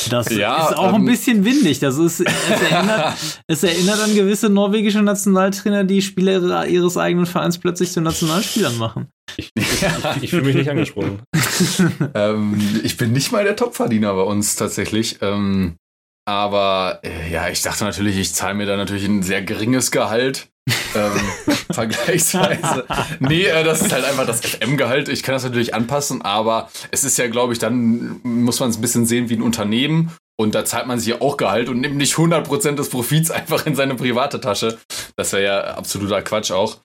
Das Ja, ist auch ähm, ein bisschen windig. Das ist, es erinnert, es erinnert an gewisse norwegische Nationaltrainer, die Spieler ihres eigenen Vereins plötzlich zu Nationalspielern machen. Ich, ich, ich, ich fühle mich nicht angesprochen. ähm, ich bin nicht mal der Topverdiener bei uns tatsächlich. Ähm, aber äh, ja, ich dachte natürlich, ich zahle mir da natürlich ein sehr geringes Gehalt. ähm, vergleichsweise. Nee, äh, das ist halt einfach das FM-Gehalt. Ich kann das natürlich anpassen, aber es ist ja, glaube ich, dann muss man es ein bisschen sehen wie ein Unternehmen. Und da zahlt man sich ja auch Gehalt und nimmt nicht 100% des Profits einfach in seine private Tasche. Das wäre ja absoluter Quatsch auch.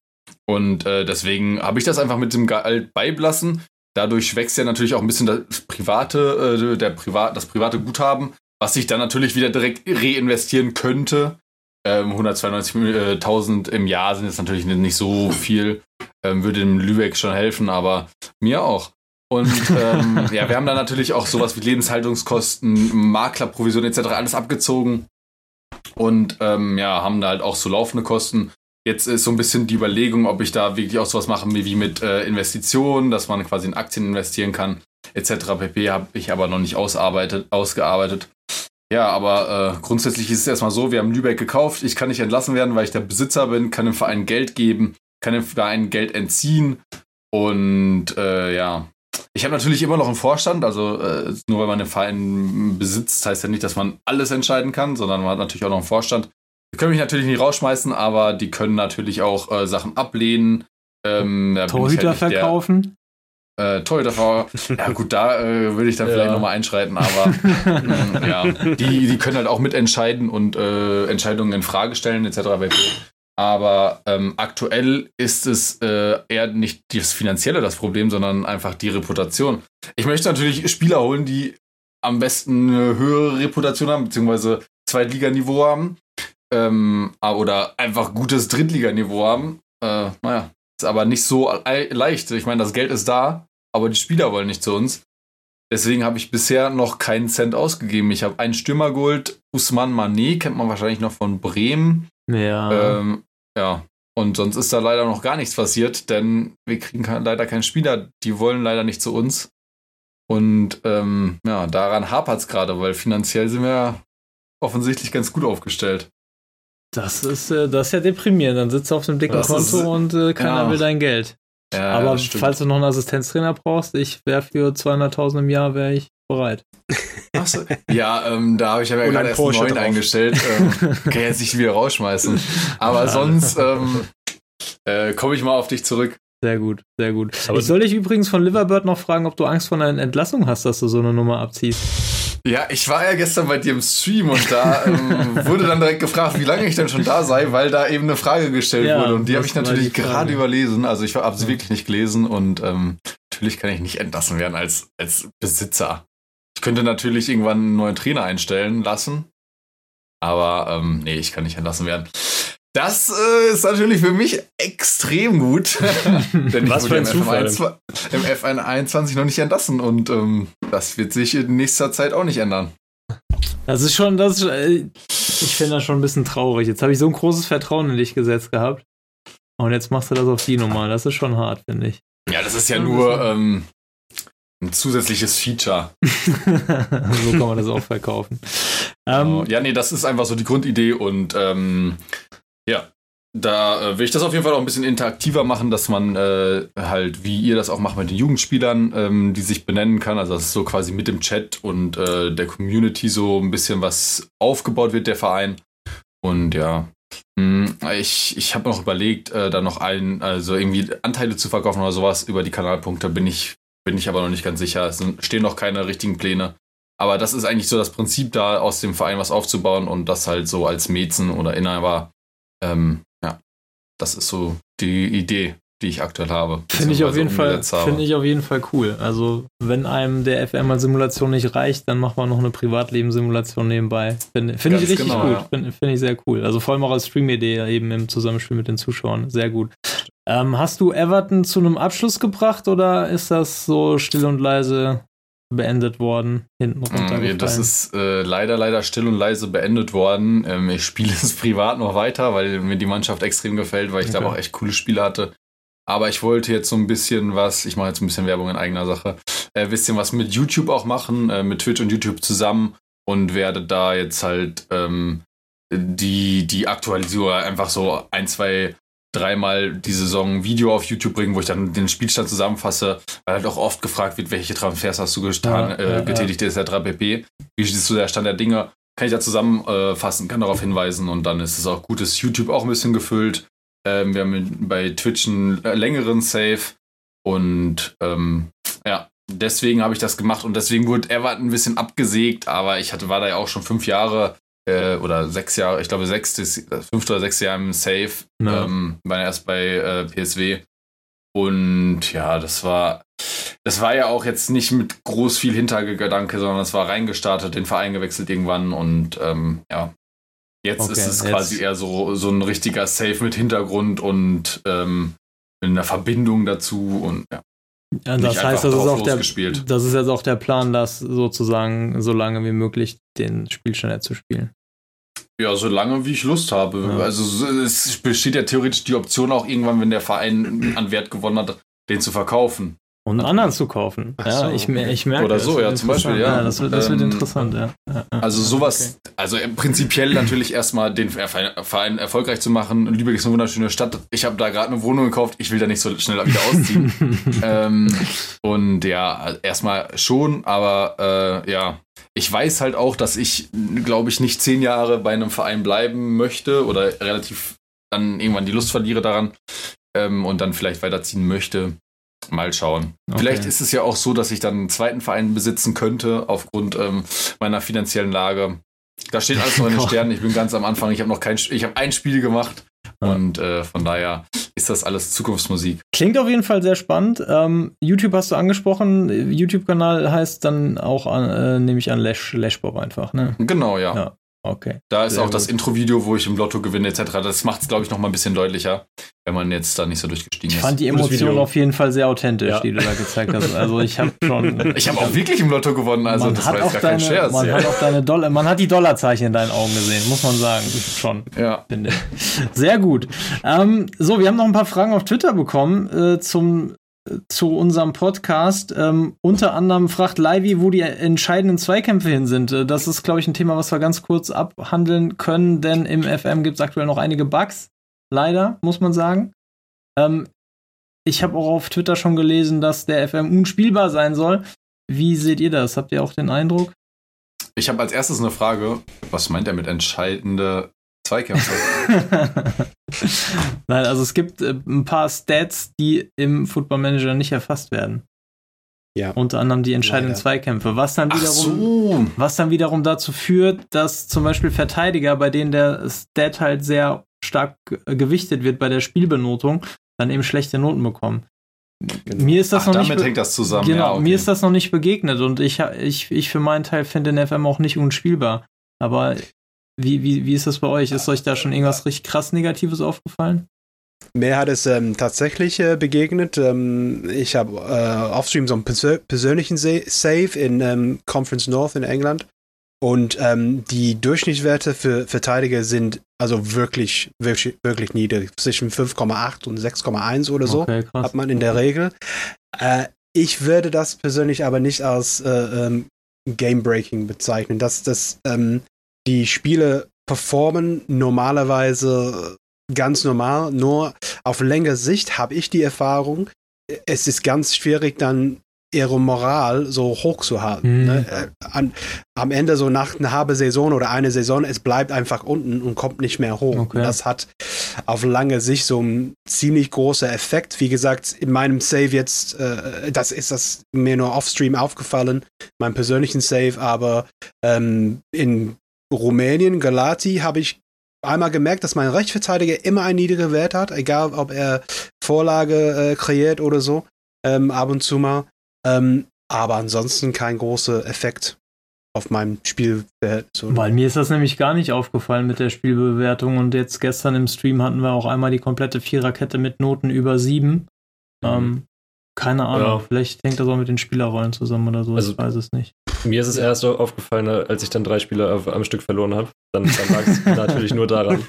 Und äh, deswegen habe ich das einfach mit dem Gehalt beiblassen. Dadurch wächst ja natürlich auch ein bisschen das private, äh, der Privat, das private Guthaben, was ich dann natürlich wieder direkt reinvestieren könnte. Ähm, 192.000 im Jahr sind jetzt natürlich nicht so viel, ähm, würde dem Lübeck schon helfen, aber mir auch. Und ähm, ja, wir haben dann natürlich auch sowas wie Lebenshaltungskosten, Maklerprovision etc. alles abgezogen und ähm, ja, haben da halt auch so laufende Kosten. Jetzt ist so ein bisschen die Überlegung, ob ich da wirklich auch sowas mache wie mit äh, Investitionen, dass man quasi in Aktien investieren kann, etc. pp. habe ich aber noch nicht ausarbeitet, ausgearbeitet. Ja, aber äh, grundsätzlich ist es erstmal so, wir haben Lübeck gekauft, ich kann nicht entlassen werden, weil ich der Besitzer bin, kann dem Verein Geld geben, kann dem Verein Geld entziehen und äh, ja. Ich habe natürlich immer noch einen Vorstand, also äh, nur weil man den Verein besitzt, heißt ja nicht, dass man alles entscheiden kann, sondern man hat natürlich auch noch einen Vorstand. Die können mich natürlich nicht rausschmeißen, aber die können natürlich auch äh, Sachen ablehnen. Ähm, ich Torhüter halt verkaufen. Äh, Torhüter, ja gut, da äh, würde ich dann Ja. vielleicht nochmal einschreiten, aber mm, ja, die, die können halt auch mitentscheiden und äh, Entscheidungen in Frage stellen etc. Aber ähm, aktuell ist es äh, eher nicht das Finanzielle das Problem, sondern einfach die Reputation. Ich möchte natürlich Spieler holen, die am besten eine höhere Reputation haben, beziehungsweise Zweitliganiveau haben. ähm, oder einfach gutes Drittliganiveau haben. Äh, naja, ist aber nicht so leicht. Ich meine, das Geld ist da, aber die Spieler wollen nicht zu uns. Deswegen habe ich bisher noch keinen Cent ausgegeben. Ich habe einen Stürmer geholt, Usman Mané, kennt man wahrscheinlich noch von Bremen. Ja. Ähm, ja. Und sonst ist da leider noch gar nichts passiert, denn wir kriegen leider keinen Spieler. Die wollen leider nicht zu uns. Und ähm, ja, daran hapert es gerade, weil finanziell sind wir offensichtlich ganz gut aufgestellt. Das ist, äh, das ist ja deprimierend. Dann sitzt du auf einem dicken das Konto ist, und äh, keiner ja. will dein Geld. Ja, Aber falls du noch einen Assistenztrainer brauchst, ich wäre für 200.000 im Jahr wäre ich bereit. Achso. Ja, ähm, da habe ich ja gerade erst einen neuen eingestellt. Ähm, kann ich jetzt nicht wieder rausschmeißen. Aber ja. sonst ähm, äh, komme ich mal auf dich zurück. Sehr gut, sehr gut. Aber ich soll dich übrigens von Liverbird noch fragen, ob du Angst vor einer Entlassung hast, dass du so eine Nummer abziehst. Ja, ich war ja gestern bei dir im Stream und da ähm, wurde dann direkt gefragt, wie lange ich denn schon da sei, weil da eben eine Frage gestellt ja, wurde und die habe ich natürlich gerade überlesen. Also ich habe sie wirklich nicht gelesen und ähm, natürlich kann ich nicht entlassen werden als, als Besitzer. Ich könnte natürlich irgendwann einen neuen Trainer einstellen lassen, aber ähm, nee, ich kann nicht entlassen werden. Das äh, ist natürlich für mich extrem gut. Denn Was ich wurde für ein Zufall. im F1 21 noch nicht entlassen und ähm, das wird sich in nächster Zeit auch nicht ändern. Das ist schon, das ist, äh, ich finde das schon ein bisschen traurig. Jetzt habe ich so ein großes Vertrauen in dich gesetzt gehabt. Und jetzt machst du das auf die Nummer. Das ist schon hart, finde ich. Ja, das ist ja nur ähm, ein zusätzliches Feature. so kann man das auch verkaufen. Ähm, ja, nee, das ist einfach so die Grundidee und ähm, ja, da äh, will ich das auf jeden Fall auch ein bisschen interaktiver machen, dass man äh, halt, wie ihr das auch macht mit den Jugendspielern, ähm, die sich benennen kann. Also dass es so quasi mit dem Chat und äh, der Community so ein bisschen was aufgebaut wird, der Verein. Und ja, hm, ich, ich habe noch überlegt, äh, da noch ein, also irgendwie Anteile zu verkaufen oder sowas über die Kanalpunkte, bin ich, bin ich aber noch nicht ganz sicher. Es stehen noch keine richtigen Pläne. Aber das ist eigentlich so das Prinzip, da aus dem Verein was aufzubauen und das halt so als Mäzen oder Inhaber ähm, ja, das ist so die Idee, die ich aktuell habe. Finde ich auf jeden Fall, finde ich auf jeden Fall cool. Also wenn einem der FML-Simulation nicht reicht, dann macht man noch eine Privatleben-Simulation nebenbei. Finde find ich richtig genau, gut. Ja. Finde find ich sehr cool. Also vor allem auch als Stream-Idee eben im Zusammenspiel mit den Zuschauern. Sehr gut. Ähm, hast du Everton zu einem Abschluss gebracht oder ist das so still und leise beendet worden, hinten mm, runter. Das ist äh, leider, leider still und leise beendet worden. Ähm, ich spiele es privat noch weiter, weil mir die Mannschaft extrem gefällt, weil ich okay. da auch echt coole Spiele hatte. Aber ich wollte jetzt so ein bisschen was, ich mache jetzt ein bisschen Werbung in eigener Sache, ein äh, bisschen was mit YouTube auch machen, äh, mit Twitch und YouTube zusammen und werde da jetzt halt ähm, die, die Aktualisierung einfach so ein, zwei dreimal die Saison ein Video auf YouTube bringen, wo ich dann den Spielstand zusammenfasse, weil halt auch oft gefragt wird, welche Transfers hast du getan, ja, äh, getätigt, ja. etc. pp. Wie siehst du der Stand der Dinge? Kann ich da zusammenfassen, kann darauf hinweisen und dann ist es auch gut, ist YouTube auch ein bisschen gefüllt. Ähm, wir haben bei Twitch einen längeren Save und ähm, ja, deswegen habe ich das gemacht und deswegen wurde Everton ein bisschen abgesägt, aber ich hatte, war da ja auch schon fünf Jahre äh, oder sechs Jahre, ich glaube sechstes, fünfte oder sechste Jahr im Safe, ja. ähm, war erst bei äh, PSW. Und ja, das war, das war ja auch jetzt nicht mit groß viel Hintergedanke, sondern es war reingestartet, den Verein gewechselt irgendwann und ähm, ja, jetzt okay, ist es jetzt. quasi eher so, so ein richtiger Safe mit Hintergrund und ähm, mit einer Verbindung dazu und ja. Ja, das heißt, das ist, auch der, das ist jetzt auch der Plan, das sozusagen so lange wie möglich den Spielstand zu spielen. Ja, so lange wie ich Lust habe. Ja. Also es besteht ja theoretisch die Option auch irgendwann, wenn der Verein an Wert gewonnen hat, den zu verkaufen. Und einen anderen zu kaufen. Ach ja, ich, ich merke Oder so, ja, zum Beispiel, ja. ja das, wird, das wird ähm, interessant, ja. ja. Also sowas, okay. also prinzipiell natürlich erstmal den Verein erfolgreich zu machen. Lübeck ist eine wunderschöne Stadt. Ich habe da gerade eine Wohnung gekauft. Ich will da nicht so schnell wieder ausziehen. ähm, und ja, erstmal schon, aber äh, ja, ich weiß halt auch, dass ich, glaube ich, nicht zehn Jahre bei einem Verein bleiben möchte oder relativ dann irgendwann die Lust verliere daran ähm, und dann vielleicht weiterziehen möchte. Mal schauen. Okay. Vielleicht ist es ja auch so, dass ich dann einen zweiten Verein besitzen könnte, aufgrund ähm, meiner finanziellen Lage. Da steht alles noch in den Sternen. Ich bin ganz am Anfang. Ich habe noch kein, ich habe ein Spiel gemacht und äh, von daher ist das alles Zukunftsmusik. Klingt auf jeden Fall sehr spannend. Ähm, YouTube hast du angesprochen. YouTube-Kanal heißt dann auch, äh, nehme ich an, Lash, Lashbob einfach, ne? Genau, ja. ja. Okay. Da ist Sehr auch gut. das Intro-Video, wo ich im Lotto gewinne, etc. Das macht es, glaube ich, noch mal ein bisschen deutlicher, wenn man jetzt da nicht so durchgestiegen ist. Ich fand die Emotionen auf jeden Fall sehr authentisch, ja. die du da gezeigt hast. Also ich habe schon. ich habe auch wirklich im Lotto gewonnen, also das war jetzt gar deine, kein Scherz. Man ja. hat auch deine Dollar, man hat die Dollarzeichen in deinen Augen gesehen, muss man sagen. Schon. Ja. Finde. Sehr gut. Ähm, so, wir haben noch ein paar Fragen auf Twitter bekommen äh, zum zu unserem Podcast. Ähm, unter anderem fragt Livy, wo die entscheidenden Zweikämpfe hin sind. Äh, das ist, glaube ich, ein Thema, was wir ganz kurz abhandeln können, denn im FM gibt es aktuell noch einige Bugs. Leider, muss man sagen. Ähm, ich habe auch auf Twitter schon gelesen, dass der FM unspielbar sein soll. Wie seht ihr das? Habt ihr auch den Eindruck? Ich habe als erstes eine Frage. Was meint er mit entscheidende Zweikämpfe. Nein, also es gibt äh, ein paar Stats, die im Football Manager nicht erfasst werden. Ja. Unter anderem die entscheidenden Leider. Zweikämpfe, was dann wiederum, so. was dann wiederum dazu führt, dass zum Beispiel Verteidiger, bei denen der Stat halt sehr stark gewichtet wird bei der Spielbenotung, dann eben schlechte Noten bekommen. Genau. Mir ist das Ach, noch damit nicht hängt das zusammen. Genau, ja, okay. mir ist das noch nicht begegnet und ich, ich, ich für meinen Teil finde den FM auch nicht unspielbar. Aber wie, wie, wie ist das bei euch? Ist euch da schon irgendwas richtig krass Negatives aufgefallen? Mir hat es ähm, tatsächlich äh, begegnet. Ähm, ich habe äh, offstream so einen persö persönlichen Save in ähm, Conference North in England. Und ähm, die Durchschnittswerte für Verteidiger sind also wirklich, wirklich, wirklich niedrig. Zwischen 5,8 und 6,1 oder so okay, hat man in der Regel. Äh, ich würde das persönlich aber nicht als äh, ähm, Game Breaking bezeichnen. Das, das ähm, die Spiele performen normalerweise ganz normal, nur auf längere Sicht habe ich die Erfahrung, es ist ganz schwierig dann ihre Moral so hoch zu halten. Mhm. Ne? Äh, an, am Ende so nach einer halben Saison oder eine Saison, es bleibt einfach unten und kommt nicht mehr hoch. Okay. das hat auf lange Sicht so einen ziemlich großen Effekt. Wie gesagt, in meinem Save jetzt, äh, das ist das mir nur offstream aufgefallen, meinem persönlichen Save, aber ähm, in Rumänien, Galati, habe ich einmal gemerkt, dass mein Rechtsverteidiger immer einen niedrigen Wert hat, egal ob er Vorlage äh, kreiert oder so, ähm, ab und zu mal. Ähm, aber ansonsten kein großer Effekt auf meinem Spielverhältnis. Weil mir ist das nämlich gar nicht aufgefallen mit der Spielbewertung und jetzt gestern im Stream hatten wir auch einmal die komplette Viererkette mit Noten über sieben. Mhm. Ähm, keine Ahnung, ja. vielleicht hängt das auch mit den Spielerrollen zusammen oder so, also, ich weiß es nicht. Mir ist es erst aufgefallen, als ich dann drei Spiele am Stück verloren habe. Dann, dann lag es natürlich nur daran.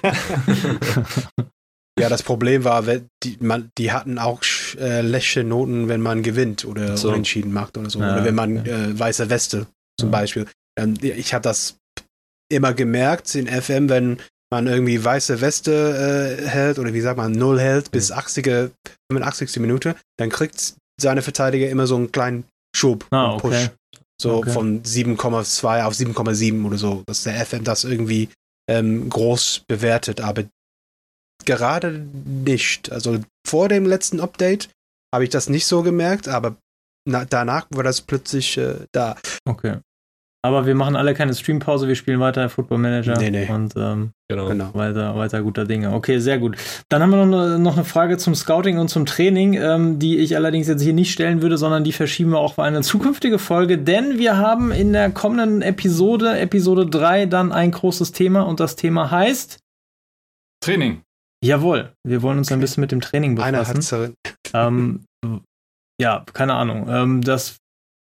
Ja, das Problem war, die, man, die hatten auch äh, läsche Noten, wenn man gewinnt oder so. unentschieden macht oder so. Ja, oder wenn man okay. äh, weiße Weste zum ja. Beispiel. Ähm, ich habe das immer gemerkt in FM, wenn man irgendwie weiße Weste äh, hält oder wie sagt man, null hält bis 80. 85. Minute, dann kriegt seine Verteidiger immer so einen kleinen Schub, ah, okay. Push. So okay. von 7,2 auf 7,7 oder so, dass der FM das irgendwie ähm, groß bewertet, aber gerade nicht. Also vor dem letzten Update habe ich das nicht so gemerkt, aber na, danach war das plötzlich äh, da. Okay. Aber wir machen alle keine Streampause, wir spielen weiter Football Manager. Nee, nee. Und ähm, genau. weiter, weiter guter Dinge. Okay, sehr gut. Dann haben wir noch eine, noch eine Frage zum Scouting und zum Training, ähm, die ich allerdings jetzt hier nicht stellen würde, sondern die verschieben wir auch für eine zukünftige Folge, denn wir haben in der kommenden Episode, Episode 3, dann ein großes Thema und das Thema heißt Training. Jawohl, wir wollen uns okay. ein bisschen mit dem Training befassen. Einer ähm, ja, keine Ahnung. Ähm, das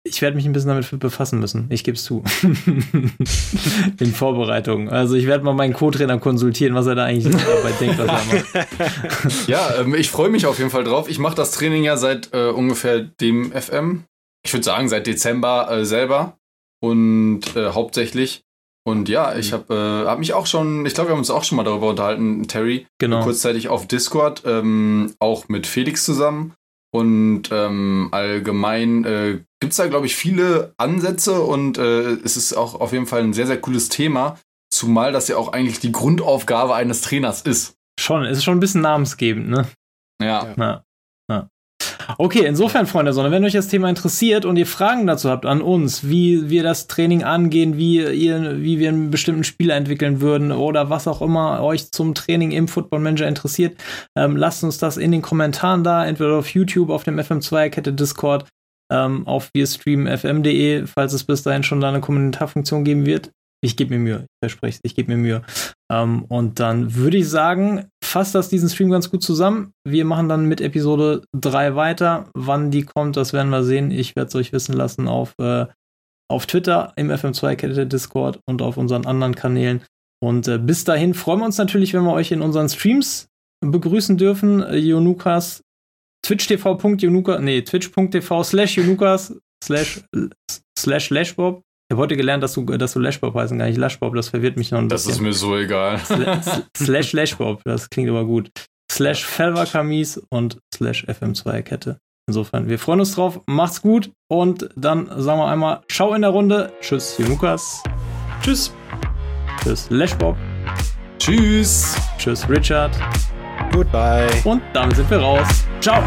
ich werde mich ein bisschen damit befassen müssen. Ich gebe es zu. In Vorbereitung. Also ich werde mal meinen Co-Trainer konsultieren, was er da eigentlich dabei denkt, was er macht. ja, ähm, ich freue mich auf jeden Fall drauf. Ich mache das Training ja seit äh, ungefähr dem FM. Ich würde sagen, seit Dezember äh, selber. Und äh, hauptsächlich. Und ja, ich habe äh, hab mich auch schon, ich glaube, wir haben uns auch schon mal darüber unterhalten, Terry. Genau. Kurzzeitig auf Discord, ähm, auch mit Felix zusammen. Und ähm, allgemein äh, gibt es da, glaube ich, viele Ansätze und äh, es ist auch auf jeden Fall ein sehr, sehr cooles Thema, zumal das ja auch eigentlich die Grundaufgabe eines Trainers ist. Schon, ist schon ein bisschen namensgebend, ne? Ja. ja. Okay, insofern, Freunde Sonne, wenn euch das Thema interessiert und ihr Fragen dazu habt an uns, wie wir das Training angehen, wie, ihr, wie wir einen bestimmten Spieler entwickeln würden oder was auch immer euch zum Training im Football Manager interessiert, ähm, lasst uns das in den Kommentaren da, entweder auf YouTube, auf dem FM2-Kette Discord, ähm, auf wirstreamfm.de, falls es bis dahin schon da eine Kommentarfunktion geben wird. Ich gebe mir Mühe, ich verspreche es, ich gebe mir Mühe. Ähm, und dann würde ich sagen, fasst das diesen Stream ganz gut zusammen. Wir machen dann mit Episode 3 weiter. Wann die kommt, das werden wir sehen. Ich werde es euch wissen lassen auf, äh, auf Twitter, im FM2-Kette Discord und auf unseren anderen Kanälen. Und äh, bis dahin freuen wir uns natürlich, wenn wir euch in unseren Streams begrüßen dürfen. Äh, Jonukas, twitch.tv.jonukas, nee, twitch.tv slash Jonukas slash, slash Lashbob. Ich habe heute gelernt, dass du, dass du Lashbob heißen, gar nicht Lashbob, das verwirrt mich noch ein das bisschen. Das ist mir so egal. slash Lashbob, das klingt aber gut. Slash Felvakamis und slash FM2-Kette. Insofern, wir freuen uns drauf. Macht's gut und dann sagen wir einmal Ciao in der Runde. Tschüss, Jonukas. Tschüss. Tschüss, Lashbob. Tschüss. Tschüss, Richard. Goodbye. Und damit sind wir raus. Ciao.